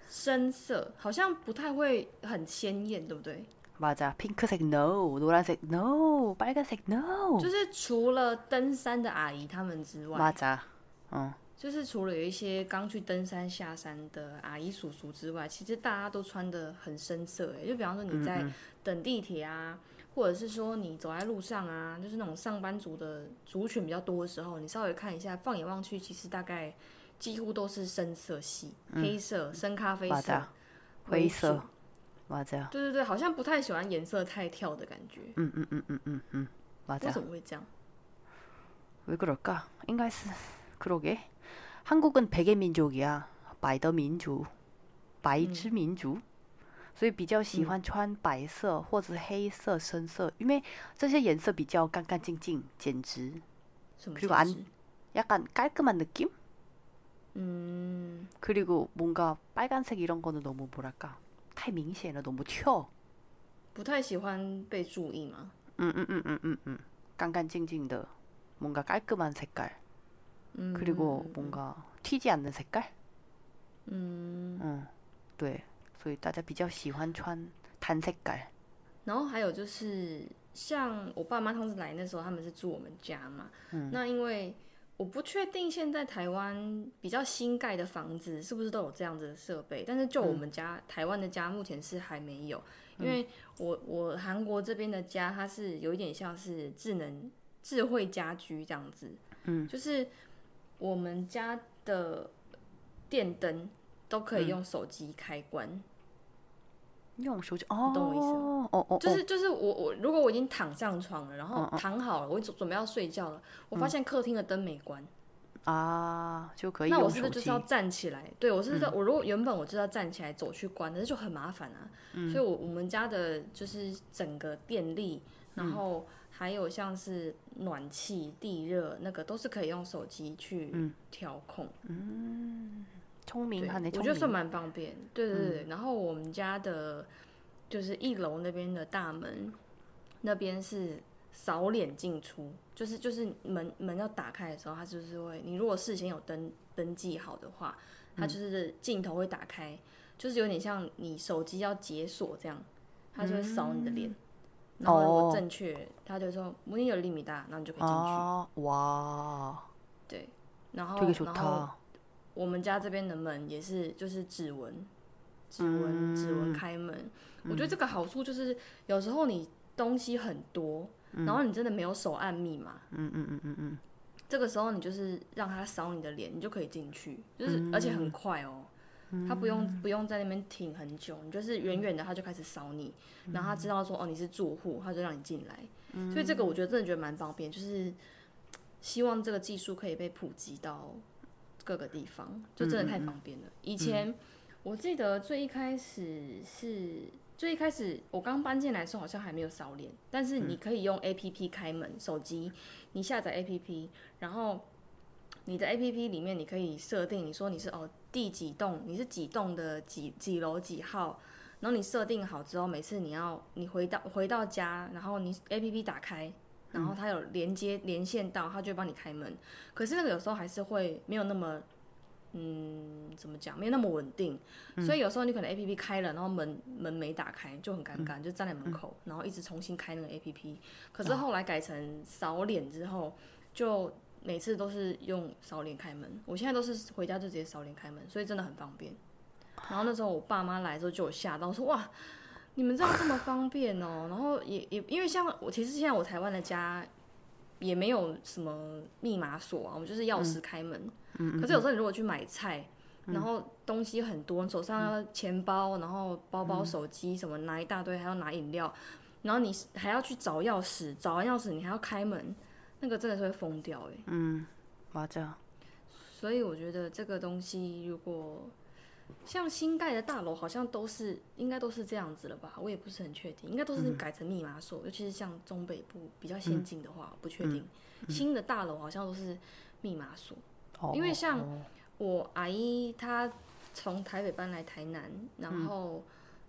深色，好像不太会很鲜艳，对不对？ 맞아핑크색 no，노란색 no，빨간색 no，就是除了登山的阿姨他们之外，맞아嗯。就是除了有一些刚去登山下山的阿姨叔叔之外，其实大家都穿的很深色哎。就比方说你在等地铁啊，或者是说你走在路上啊，就是那种上班族的族群比较多的时候，你稍微看一下，放眼望去，其实大概几乎都是深色系，黑色、深咖啡色、灰色， 哇这样。对对对，好像不太喜欢颜色太跳的感觉。嗯嗯嗯嗯嗯嗯，为什么会这样？왜그럴까应该是그러게 한국은 백의 민족이야. 바이더 민족, 바이즈 민족. 所以比较喜欢穿白色或者黑色深色因为这些颜色比较干干净净简直 그리고 안 약간 깔끔한 느낌? 음. 그리고 뭔가 빨간색 이런 거는 너무 뭐랄까 太明显了 너무 튀어 不太喜欢被注意吗? 응응응응응응 干干净净的 뭔가 깔끔한 색깔 음. 그리고 뭔가 튀지 않는 색깔. 음. 응. 对所以大家比较喜欢穿단색 깔。 然后还有就是像我爸妈上次来那时候他们是住我们家嘛， 음. 那因为 我不确定现在台湾比较新盖的房子是不是都有这样子的设备，但是就我们家台湾的家目前是还没有，因为我我韩国这边的家它是有一点像是智能智慧家居这样子，嗯，就是我们家的电灯都可以用手机开关，用手机哦，懂我意思吗？哦哦，就是就是我我如果我已经躺上床了，然后躺好了，我准准备要睡觉了，我发现客厅的灯没关啊，就可以。那我是不是就是要站起来？对我是我如果原本我就要站起来走去关，那就很麻烦啊。所以，我我们家的就是整个电力，然后。还有像是暖气、地热，那个都是可以用手机去调控。嗯，聪明，我觉得算蛮方便。对对对，然后我们家的，就是一楼那边的大门，那边是扫脸进出，就是就是门门要打开的时候，它就是会，你如果事先有登登记好的话，它就是镜头会打开，就是有点像你手机要解锁这样，它就会扫你的脸。然后如果正确，他就说“母婴有厘米大”，然后你就可以进去。哇！对，然后然后我们家这边的门也是，就是指纹，指纹指纹开门。我觉得这个好处就是，有时候你东西很多，然后你真的没有手按密码。嗯嗯嗯嗯嗯。这个时候你就是让他扫你的脸，你就可以进去，就是而且很快哦。他不用不用在那边挺很久，你就是远远的他就开始扫你，然后他知道说哦你是住户，他就让你进来。所以这个我觉得真的觉得蛮方便，就是希望这个技术可以被普及到各个地方，就真的太方便了。以前我记得最一开始是最一开始我刚搬进来的时候好像还没有扫脸，但是你可以用 A P P 开门，手机你下载 A P P，然后你的 A P P 里面你可以设定，你说你是哦。第几栋？你是几栋的几几楼几号？然后你设定好之后，每次你要你回到回到家，然后你 A P P 打开，然后它有连接连线到，它就帮你开门。可是那个有时候还是会没有那么，嗯，怎么讲？没有那么稳定。所以有时候你可能 A P P 开了，然后门门没打开，就很尴尬，就站在门口，然后一直重新开那个 A P P。可是后来改成扫脸之后，就。每次都是用扫脸开门，我现在都是回家就直接扫脸开门，所以真的很方便。然后那时候我爸妈来的时候就有吓到，说哇，你们这样这么方便哦。然后也也因为像我其实现在我台湾的家也没有什么密码锁啊，我们就是钥匙开门。嗯。可是有时候你如果去买菜，然后东西很多，手上要钱包，然后包包、手机什么拿一大堆，还要拿饮料，然后你还要去找钥匙，找完钥匙你还要开门。那个真的是会疯掉哎。嗯，我这样。所以我觉得这个东西如果像新盖的大楼好像都是应该都是这样子了吧？我也不是很确定，应该都是改成密码锁，尤其是像中北部比较先进的话，不确定。新的大楼好像都是密码锁，因为像我阿姨她从台北搬来台南，然后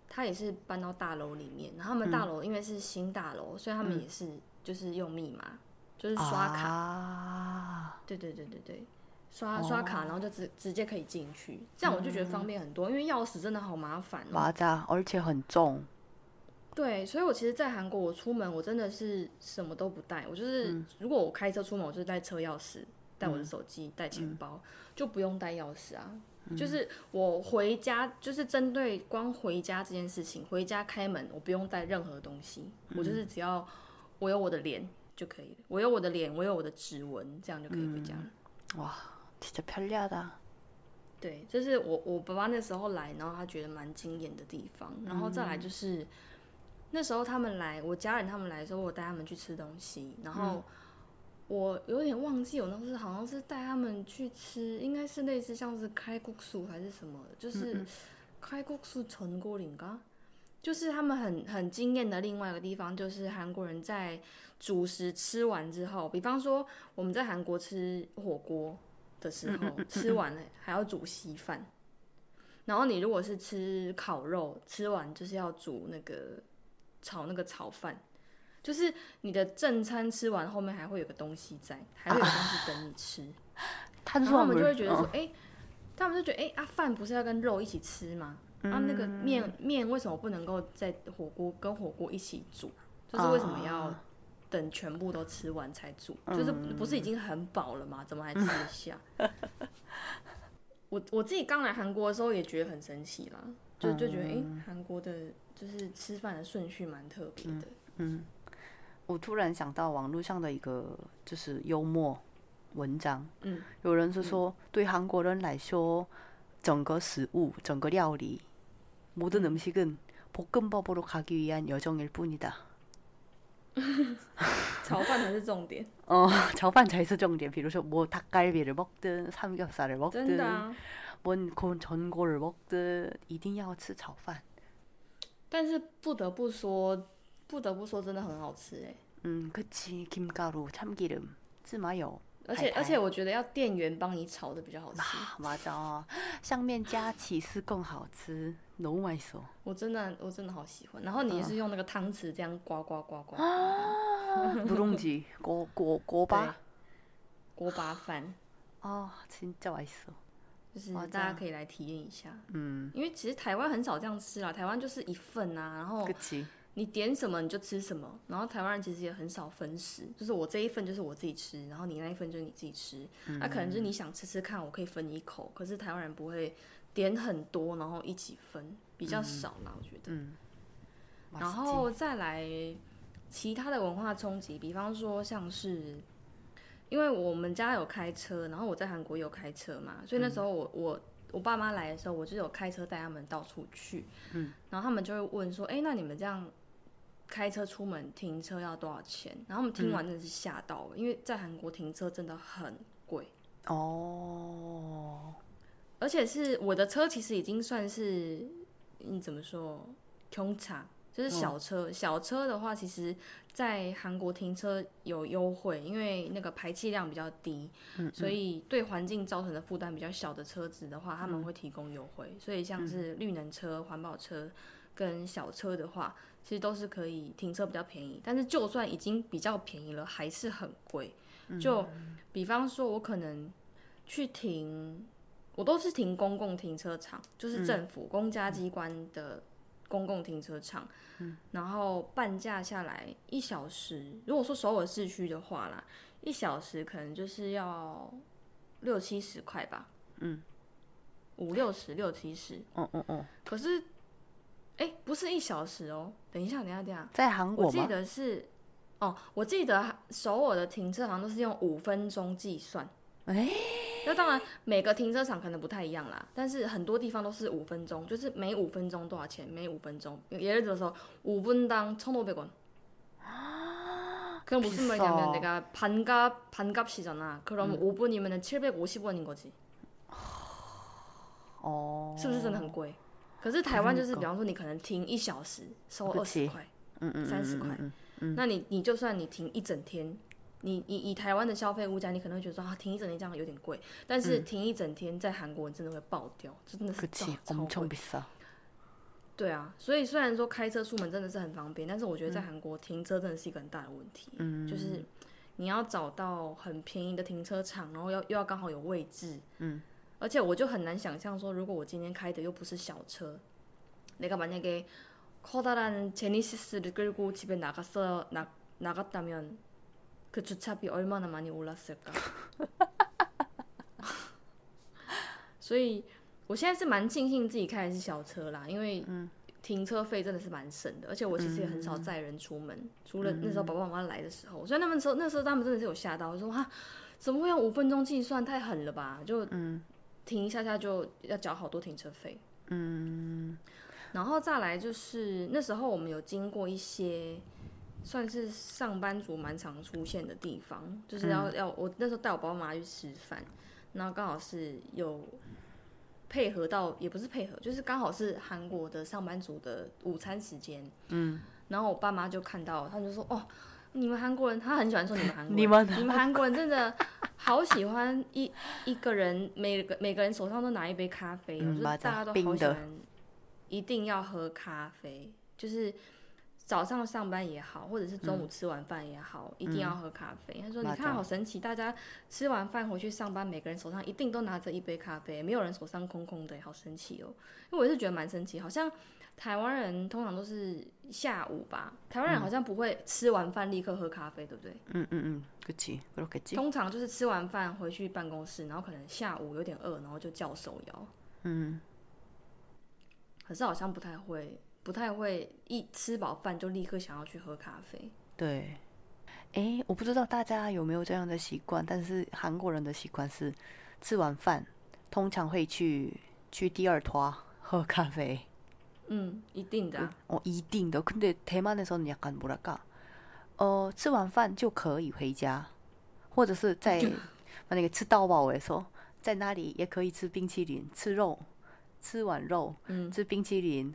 她也是搬到大楼里面，然后他们大楼因为是新大楼，所以他们也是就是用密码，就是刷卡。对对对对对。刷刷卡，然后就直直接可以进去，这样我就觉得方便很多。因为钥匙真的好麻烦，麻烦，而且很重。对，所以我其实，在韩国我出门我真的是什么都不带，我就是如果我开车出门，我就是带车钥匙、带我的手机、带钱包，就不用带钥匙啊。就是我回家，就是针对光回家这件事情，回家开门我不用带任何东西，我就是只要我有我的脸就可以了，我有我的脸，我有我的指纹，这样就可以回家了。哇。对，就是我我爸爸那时候来，然后他觉得蛮惊艳的地方，然后再来就是那时候他们来，我家人他们来的时候，我带他们去吃东西，然后我有点忘记，我当时好像是带他们去吃，应该是类似像是开国素还是什么，就是开国素成锅岭嘎，就是他们很很惊艳的另外一个地方，就是韩国人在主食吃完之后，比方说我们在韩国吃火锅。的时候吃完了还要煮稀饭，然后你如果是吃烤肉，吃完就是要煮那个炒那个炒饭，就是你的正餐吃完后面还会有个东西在，还会有东西等你吃。他们就会觉得说，哎，他们就觉得，哎啊，饭不是要跟肉一起吃吗？啊，那个面面为什么不能够在火锅跟火锅一起煮？就是为什么要？等全部都吃完才煮，就是不是已经很饱了吗？怎么还吃一下？我我自己刚来韩国的时候也觉得很神奇啦，就就觉得哎，韩国的就是吃饭的顺序蛮特别的。嗯，我突然想到网络上的一个就是幽默文章，嗯，有人是说对韩国人来说，整个食物、整个料理，모든음식은볶음법으로가기위한여정일뿐이다 炒饭才是重点。哦，炒饭才是重点。比如说，뭐닭갈비를먹든삼겹살을먹든뭔전골을먹든一定要吃炒饭。但是不得不说，不得不说，真的很好吃哎。嗯，그치김가루참기름芝麻油。 而且而且我觉得要店员帮你炒的比较好吃。麻糟啊，上面加起司更好吃，浓外熟。我真的我真的好喜欢，然后你是用那个汤匙这样刮刮刮刮,刮,刮。不用急，锅锅锅巴，锅巴饭。哦，真叫外熟。就是大家可以来体验一下，嗯，因为其实台湾很少这样吃啦，台湾就是一份啊，然后。你点什么你就吃什么，然后台湾人其实也很少分食，就是我这一份就是我自己吃，然后你那一份就是你自己吃，那可能就是你想吃吃看，我可以分一口，可是台湾人不会点很多，然后一起分，比较少啦，我觉得。嗯。然后再来其他的文化冲击，比方说像是，因为我们家有开车，然后我在韩国有开车嘛，所以那时候我我。我爸妈来的时候，我就有开车带他们到处去，嗯，然后他们就会问说：“哎，那你们这样？”开车出门停车要多少钱？然后我们听完真的是吓到了，因为在韩国停车真的很贵哦。而且是我的车，其实已经算是你怎么说，通常就是小车。小车的话，其实在韩国停车有优惠，因为那个排气量比较低，所以对环境造成的负担比较小的车子的话，他们会提供优惠。所以像是绿能车、环保车跟小车的话。其实都是可以停车比较便宜，但是就算已经比较便宜了，还是很贵。就比方说，我可能去停，我都是停公共停车场，就是政府公家机关的公共停车场。然后半价下来一小时，如果说首尔市区的话啦，一小时可能就是要六七十块吧。嗯，五六十，六七十。哦哦哦。可是。哎，不是一小时哦，等一下，等一下，等一下，在韩国我记得是，哦，我记得首尔的停车好像都是用五分钟计算。哎，那当然每个停车场可能不太一样啦，但是很多地方都是五分钟，就是每五分钟多少钱？每五分钟，예를들어서五分当천오백 원。 啊，그럼무슨말이냐면내가반값반값이잖아그럼5분이면은750원인거지 哦，是不是真的很贵？ 可是台湾就是，比方说你可能停一小时收二十块，嗯嗯，三十块，那你你就算你停一整天，你你以台湾的消费物价，你可能会觉得说啊，停一整天这样有点贵，但是停一整天在韩国真的会爆掉，真的是超超贵。对啊，所以虽然说开车出门真的是很方便，但是我觉得在韩国停车真的是一个很大的问题。嗯，就是你要找到很便宜的停车场，然后要又要刚好有位置。嗯，而且我就很难想象说，如果我今天开的又不是小车，내가만약에커다란제니시스를끌고집에나갔어나나갔다면그주차비얼마나많이올랐을까所以。我现在是蛮庆幸自己开的是小车啦，因为停车费真的是蛮省的，而且我其实也很少载人出门，除了那时候爸爸妈妈来的时候，所以那时候那时候他们真的是有吓到，说哈怎么会用五分钟计算，太狠了吧？就 停一下下就要缴好多停车费。嗯，然后再来就是那时候我们有经过一些算是上班族蛮常出现的地方，就是要要我那时候带我爸妈去吃饭，然后刚好是有。配合到也不是配合，就是刚好是韩国的上班族的午餐时间。嗯，然后我爸妈就看到，他就说：“哦，你们韩国人，他很喜欢说你们韩国，你们你们韩国人真的好喜欢一一个人每个每个人手上都拿一杯咖啡，我觉得大家都好喜欢，一定要喝咖啡，就是。”早上上班也好，或者是中午吃完饭也好，一定要喝咖啡。他说：“你看好神奇，大家吃完饭回去上班，每个人手上一定都拿着一杯咖啡，没有人手上空空的，好神奇哦。”因为我是觉得蛮神奇，好像台湾人通常都是下午吧，台湾人好像不会吃完饭立刻喝咖啡，对不对？嗯嗯嗯，通常就是吃完饭回去办公室，然后可能下午有点饿，然后就叫手摇。嗯，可是好像不太会。不太会一吃饱饭就立刻想要去喝咖啡。对，哎，我不知道大家有没有这样的习惯，但是韩国人的习惯是吃完饭通常会去去第二托喝咖啡。嗯，一定的。哦，一定的。근데대만에서는약간뭐랄 까？ 呃，吃完饭就可以回家，或者是在那个吃到饱的时候，在那里也可以吃冰淇淋、吃肉。吃完肉，吃冰淇淋，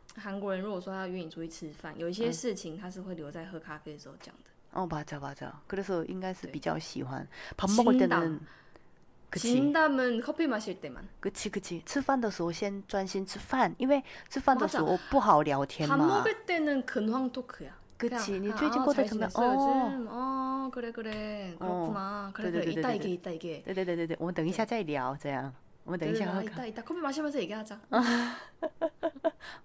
韩国人如果说要约你出去吃饭，有一些事情他是会留在喝咖啡的时候讲的。 어 맞아 맞아. 그래서 应该是比较喜欢밥 먹을 때는 그치. 진담은 커피 마실 때만. 그치 그치. 吃饭的时候先专心吃饭，因为吃饭的时候不好聊天嘛。밥 먹을 때는 근황 토크야. 그치. 你最近过得怎么样？哦。 그래 그래 그렇구나. 어. 그래 그래 이따 이게 이따 이게. 네네네네. 我们等一下再聊这样.我们等一下喝 이따 이따 커피 마시면서 얘기하자.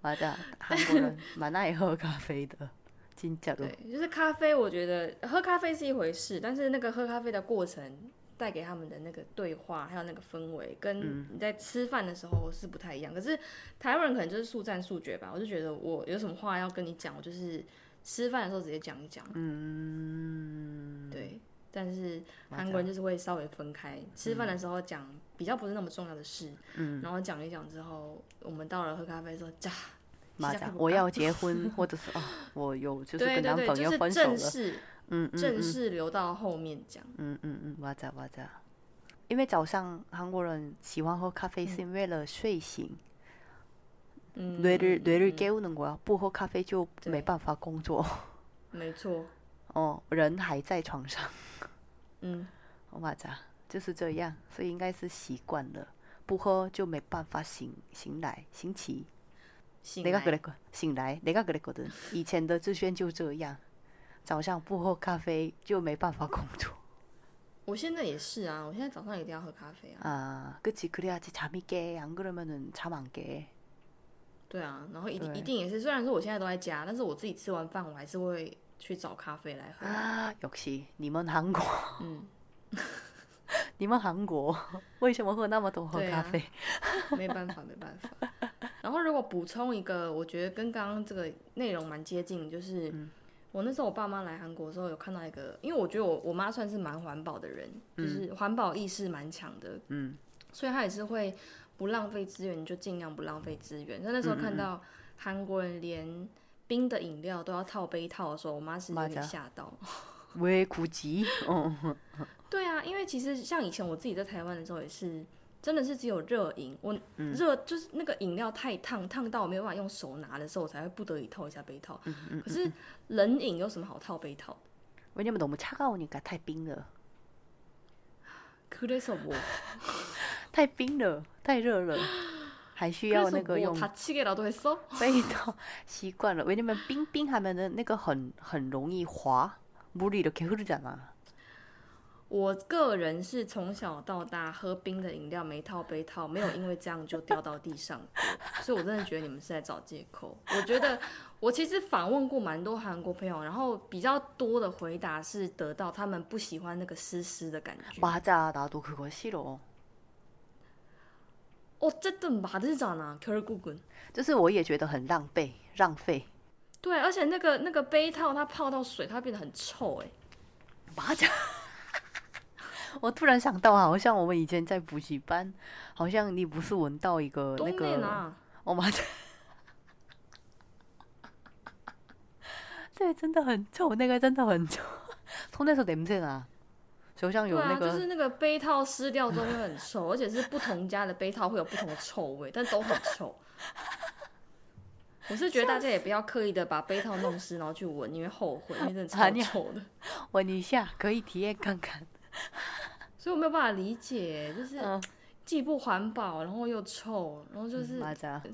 맞아. 한국은 蛮爱喝咖啡的.진짜로. 对，就是咖啡，我觉得喝咖啡是一回事，但是那个喝咖啡的过程带给他们的那个对话，还有那个氛围，跟你在吃饭的时候是不太一样。可是吃饭的时候直接讲一讲，嗯，对。但是韩国人就是会稍微分开，吃饭的时候讲比较不是那么重要的事，嗯，然后讲一讲之后，我们到了喝咖啡的时候，จ้ 马上我要结婚，或者是哦，我有就是跟男朋友分手了，嗯嗯，正式留到后面讲，嗯嗯嗯，맞아맞아因为早上韩国人喜欢喝咖啡是为了睡醒。뇌를뇌를깨우는거야不喝咖啡就没办法工作。没错。哦，人还在床上。嗯，맞아就是这样，所以应该是习惯了，不喝就没办法醒醒来，醒起。 醒来。醒来，내가그랬거 든。 以前的志轩就这样，早上不喝咖啡就没办法工作。我现在也是啊，我现在早上一定要喝咖啡啊。啊，그치그래야지잠이깨안그러면은잠안 깨。 对啊，然后一定一定也是，虽然说我现在都在家，但是我自己吃完饭，我还是会去找咖啡来喝。啊，역시你们韩国，嗯， 你们韩国 为什么喝那么多喝咖啡？没办法，没办法。然后如果补充一个，我觉得跟刚刚这个内容蛮接近，就是我那时候我爸妈来韩国的时候有看到一个，因为我觉得我我妈算是蛮环保的人，就是环保意识蛮强的，嗯，所以她也是会不浪费资源，就尽量不浪费资源。那那时候看到韩国人连冰的饮料都要套杯套的时候，我妈是有点吓到。喂，苦集，哦，对啊，因为其实像以前我自己在台湾的时候也是。真的是只有热饮，我热就是那个饮料太烫，烫到我没有办法用手拿的时候，我才会不得已套一下杯套。可是冷饮有什么好套杯套？왜냐면너무차가우니까太冰了。그래서 뭐？ 太冰了，太热了，还需要那个用。다치게라도했어杯套习惯了，왜냐면冰冰하면은那个很很容易滑，물이이렇게흐르잖아 我个人是从小到大喝冰的饮料没套杯套，没有因为这样就掉到地上过，所以我真的觉得你们是在找借口。我觉得我其实访问过蛮多韩国朋友，然后比较多的回答是得到他们不喜欢那个湿湿的感觉。맞아나도그거싫어어쨌든맞으잖아결국은就是我也觉得很浪费，浪费。对，而且那个那个杯套它泡到水，它变得很臭，哎。맞아 我突然想到，好像我们以前在补习班，好像你不是闻到一个那个，我妈，对，真的很臭，那个真的很臭，从那时候냄새啊，手上有那个，就是那个杯套湿掉之后会很臭，而且是不同家的杯套会有不同的臭味，但都很臭。我是觉得大家也不要刻意的把杯套弄湿，然后去闻，因为后悔，因为真的超臭的。闻一下可以体验看看。所以我没有办法理解，就是既不环保，然后又臭，然后就是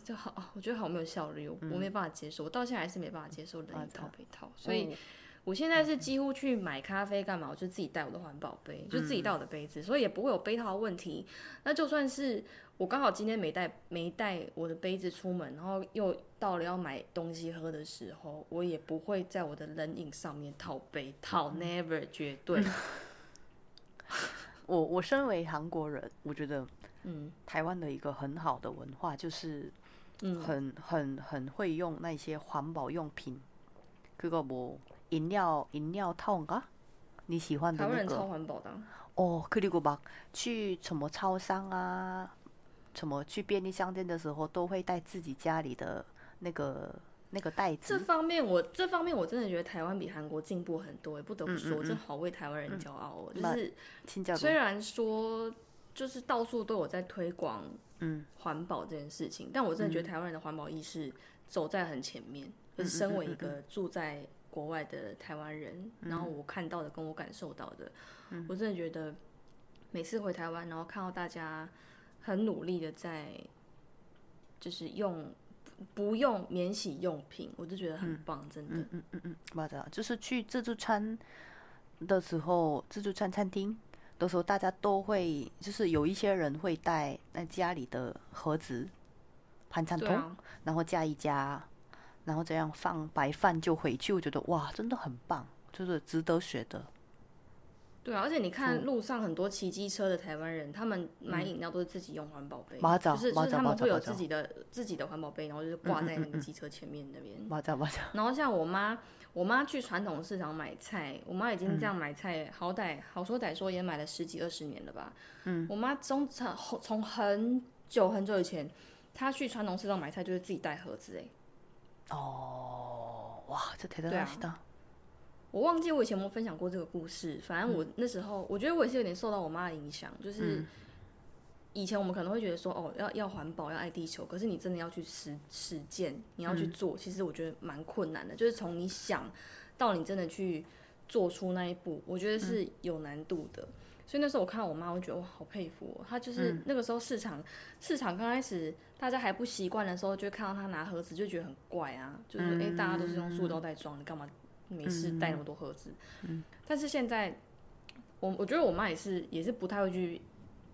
就好，我觉得好没有效率，我我没办法接受，我到现在还是没办法接受冷饮套杯套。所以我现在是几乎去买咖啡干嘛，我就自己带我的环保杯，就自己带我的杯子，所以也不会有杯套的问题。那就算是我刚好今天没带没带我的杯子出门，然后又到了要买东西喝的时候，我也不会在我的冷饮上面套杯套，never 绝对。我我身为韩国人，我觉得，嗯，台湾的一个很好的文化就是，嗯，很很很会用那些环保用品。그거뭐饮料饮料套가你喜欢的那个？超环保的。哦，그리고막去什么超商啊，什么去便利商店的时候，都会带自己家里的那个。 那个袋子，这方面我这方面我真的觉得台湾比韩国进步很多，也不得不说，真好为台湾人骄傲哦。就是虽然说就是到处都有在推广嗯环保这件事情，但我真的觉得台湾人的环保意识走在很前面。就是身为一个住在国外的台湾人，然后我看到的跟我感受到的，我真的觉得每次回台湾，然后看到大家很努力的在就是用。不用免洗用品，我就觉得很棒，真的。嗯嗯嗯嗯，맞아就是去自助餐的时候，自助餐餐厅的时候，大家都会，就是有一些人会带那家里的盒子、盘餐桶，然后加一加，然后这样放白饭就回去。我觉得哇，真的很棒，就是值得学的。对啊，而且你看路上很多骑机车的台湾人，他们买饮料都是自己用环保杯，就是就是他们会有自己的自己的环保杯，然后就是挂在那个机车前面那边。然后像我妈，我妈去传统市场买菜，我妈已经这样买菜，好歹好说歹说也买了十几二十年了吧。嗯，我妈从从从很久很久以前，她去传统市场买菜就是自己带盒子哎。哦，哇，这太大了。我忘记我以前有没有分享过这个故事。反正我那时候，我觉得我也是有点受到我妈的影响。就是以前我们可能会觉得说，哦，要要环保，要爱地球。可是你真的要去实实践，你要去做，其实我觉得蛮困难的。就是从你想到你真的去做出那一步，我觉得是有难度的。所以那时候我看到我妈，我觉得哇，好佩服。她就是那个时候市场市场刚开始大家还不习惯的时候，就看到她拿盒子就觉得很怪啊，就是哎，大家都是用塑料袋装，你干嘛？没事带那么多盒子，嗯，但是现在我我觉得我妈也是也是不太会去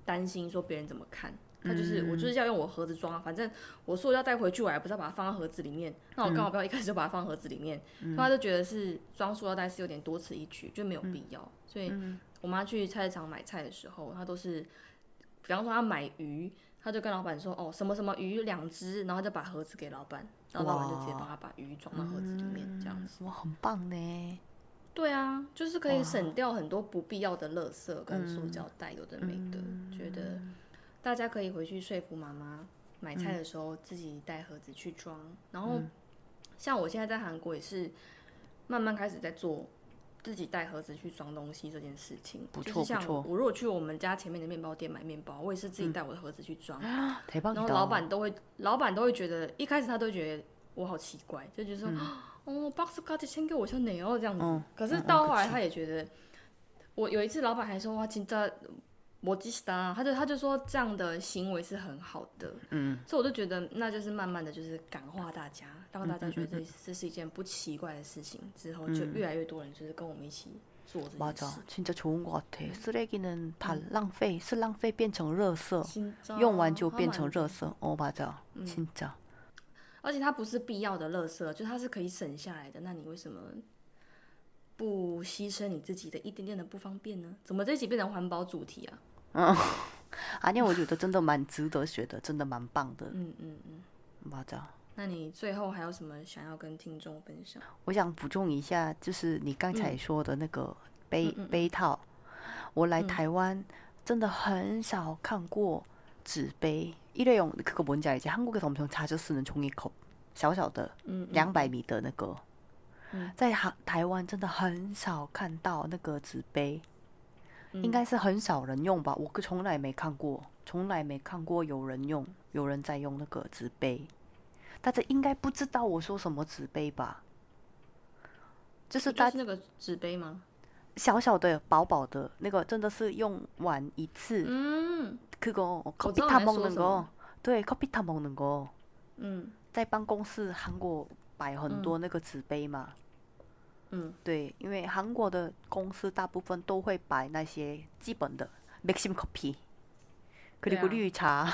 担心说别人怎么看，她就是我就是要用我盒子装，反正我塑料带回去，我还不是要把它放到盒子里面，那我刚好不要一开始就把它放盒子里面，她就觉得是装塑料袋是有点多此一举，就没有必要。所以我妈去菜市场买菜的时候，她都是，比方说她买鱼，他就跟老板说：“哦，什么什么鱼两只。”然后就把盒子给老板，然后老板就直接帮他把鱼装到盒子里面，这样子。哇，很棒呢。对啊，就是可以省掉很多不必要的垃圾跟塑胶袋，有的没的。觉得大家可以回去说服妈妈，买菜的时候自己带盒子去装。然后，像我现在在韩国也是慢慢开始在做。自己带盒子去装东西这件事情，就是像我如果去我们家前面的面包店买面包，我也是自己带我的盒子去装。然后老板都会，老板都会觉得，一开始他都觉得我好奇怪，就觉得说，哦，box cut 先给我像哪哦这样子。可是到后来他也觉得，我有一次老板还说哇，现在。我吉斯达，他就他就说这样的行为是很好的，嗯，所以我就觉得那就是慢慢的就是感化大家，让大家觉得这这是一件不奇怪的事情，之后就越来越多人就是跟我们一起做这件事。진짜좋은것같아쓰레기는다浪费，是浪费变成垃圾，用完就变成垃圾。哦，맞아진 짜。 而且它不是必要的垃圾，就它是可以省下来的。那你为什么？不牺牲你自己的一点点的不方便呢？怎么这集变成环保主题啊？嗯，阿念，我觉得真的蛮值得学的，真的蛮棒的。嗯嗯嗯，马扎。 那你最后还有什么想要跟听众分享？我想补充一下，就是你刚才说的那个杯杯套。我来台湾真的很少看过纸杯，일회용그거뭔지알지한국에서엄청자주쓰는종이컵小小的，两百米的那个。在台台湾真的很少看到那个纸杯，应该是很少人用吧？我从来没看过，从来没看过有人用，有人在用那个纸杯。 大家应该不知道我说什么纸杯吧？就是它那个纸杯吗？小小的、薄薄的，那个真的是用完一次。嗯，그거커피타먹는 거， 对，커피타먹는 거。 嗯，在办公室韩国。摆很多那个纸杯嘛，嗯，对，因为韩国的公司大部分都会摆那些基本的 Maxim Coffee，그리고绿茶，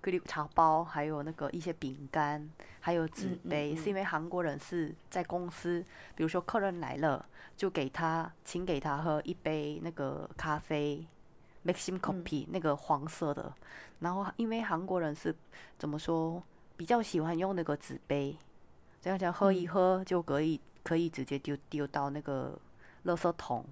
可丽茶包，还有那个一些饼干，还有纸杯，是因为韩国人是在公司，比如说客人来了，就给他请给他喝一杯那个咖啡，Maxim Coffee，那个黄色的。然后因为韩国人是怎么说比较喜欢用那个纸杯，这样讲喝一喝就可以可以直接丢丢到那个垃圾桶。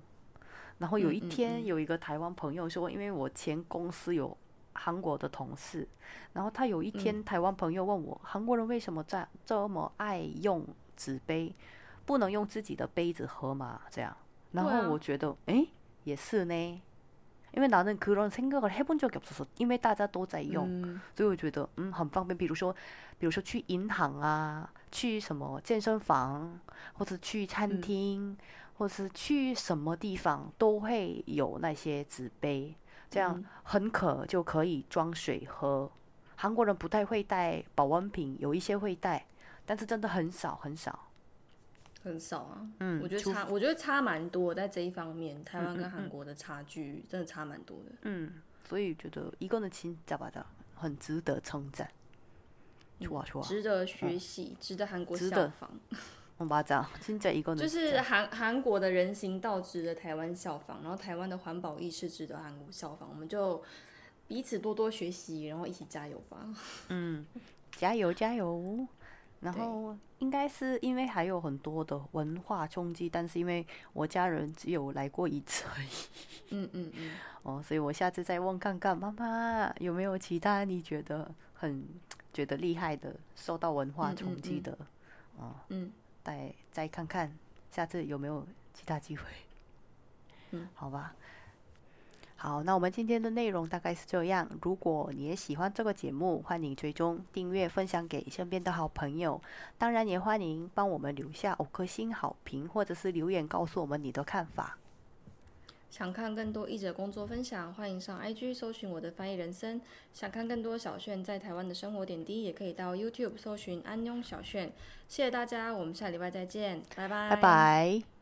然后有一天有一个台湾朋友说，因为我前公司有。韩国的同事，然后他有一天台湾朋友问我，韩国人为什么在这么爱用纸杯，不能用自己的杯子喝吗？这样，然后我觉得，哎，也是呢。因为나는그런생각을해본적이없어 서， 因为大家都在用，所以我觉得嗯很方便。比如说，比如说去银行啊，去什么健身房，或者去餐厅，或者是去什么地方，都会有那些纸杯， 这样很渴就可以装水喝。韩国人不太会带保温瓶，有一些会带，但是真的很少很少。很少啊，嗯，我觉得差，我觉得差蛮多，在这一方面，台湾跟韩国的差距真的差蛮多的。嗯，所以觉得一个人亲加巴的很值得称赞，值得学习，值得韩国效仿。我巴掌，亲在一个就是韩韩国的人行道值得台湾效仿，然后台湾的环保意识值得韩国效仿，我们就彼此多多学习，然后一起加油吧。嗯，加油加油。然后应该是因为还有很多的文化冲击，但是因为我家人只有来过一次而已。嗯嗯嗯。哦，所以我下次再问看看妈妈有没有其他你觉得很觉得厉害的，受到文化冲击的，哦，嗯，再再看看下次有没有其他机会。嗯，好吧。好，那我们今天的内容大概是这样。如果你也喜欢这个节目，欢迎追踪、订阅、分享给身边的好朋友。当然，也欢迎帮我们留下五颗星好评，或者是留言告诉我们你的看法。想看更多译者工作分享，欢迎上 IG 搜寻我的翻译人生。想看更多小炫在台湾的生活点滴，也可以到 YouTube 搜寻安庸小炫。谢谢大家，我们下礼拜再见，拜拜，拜拜。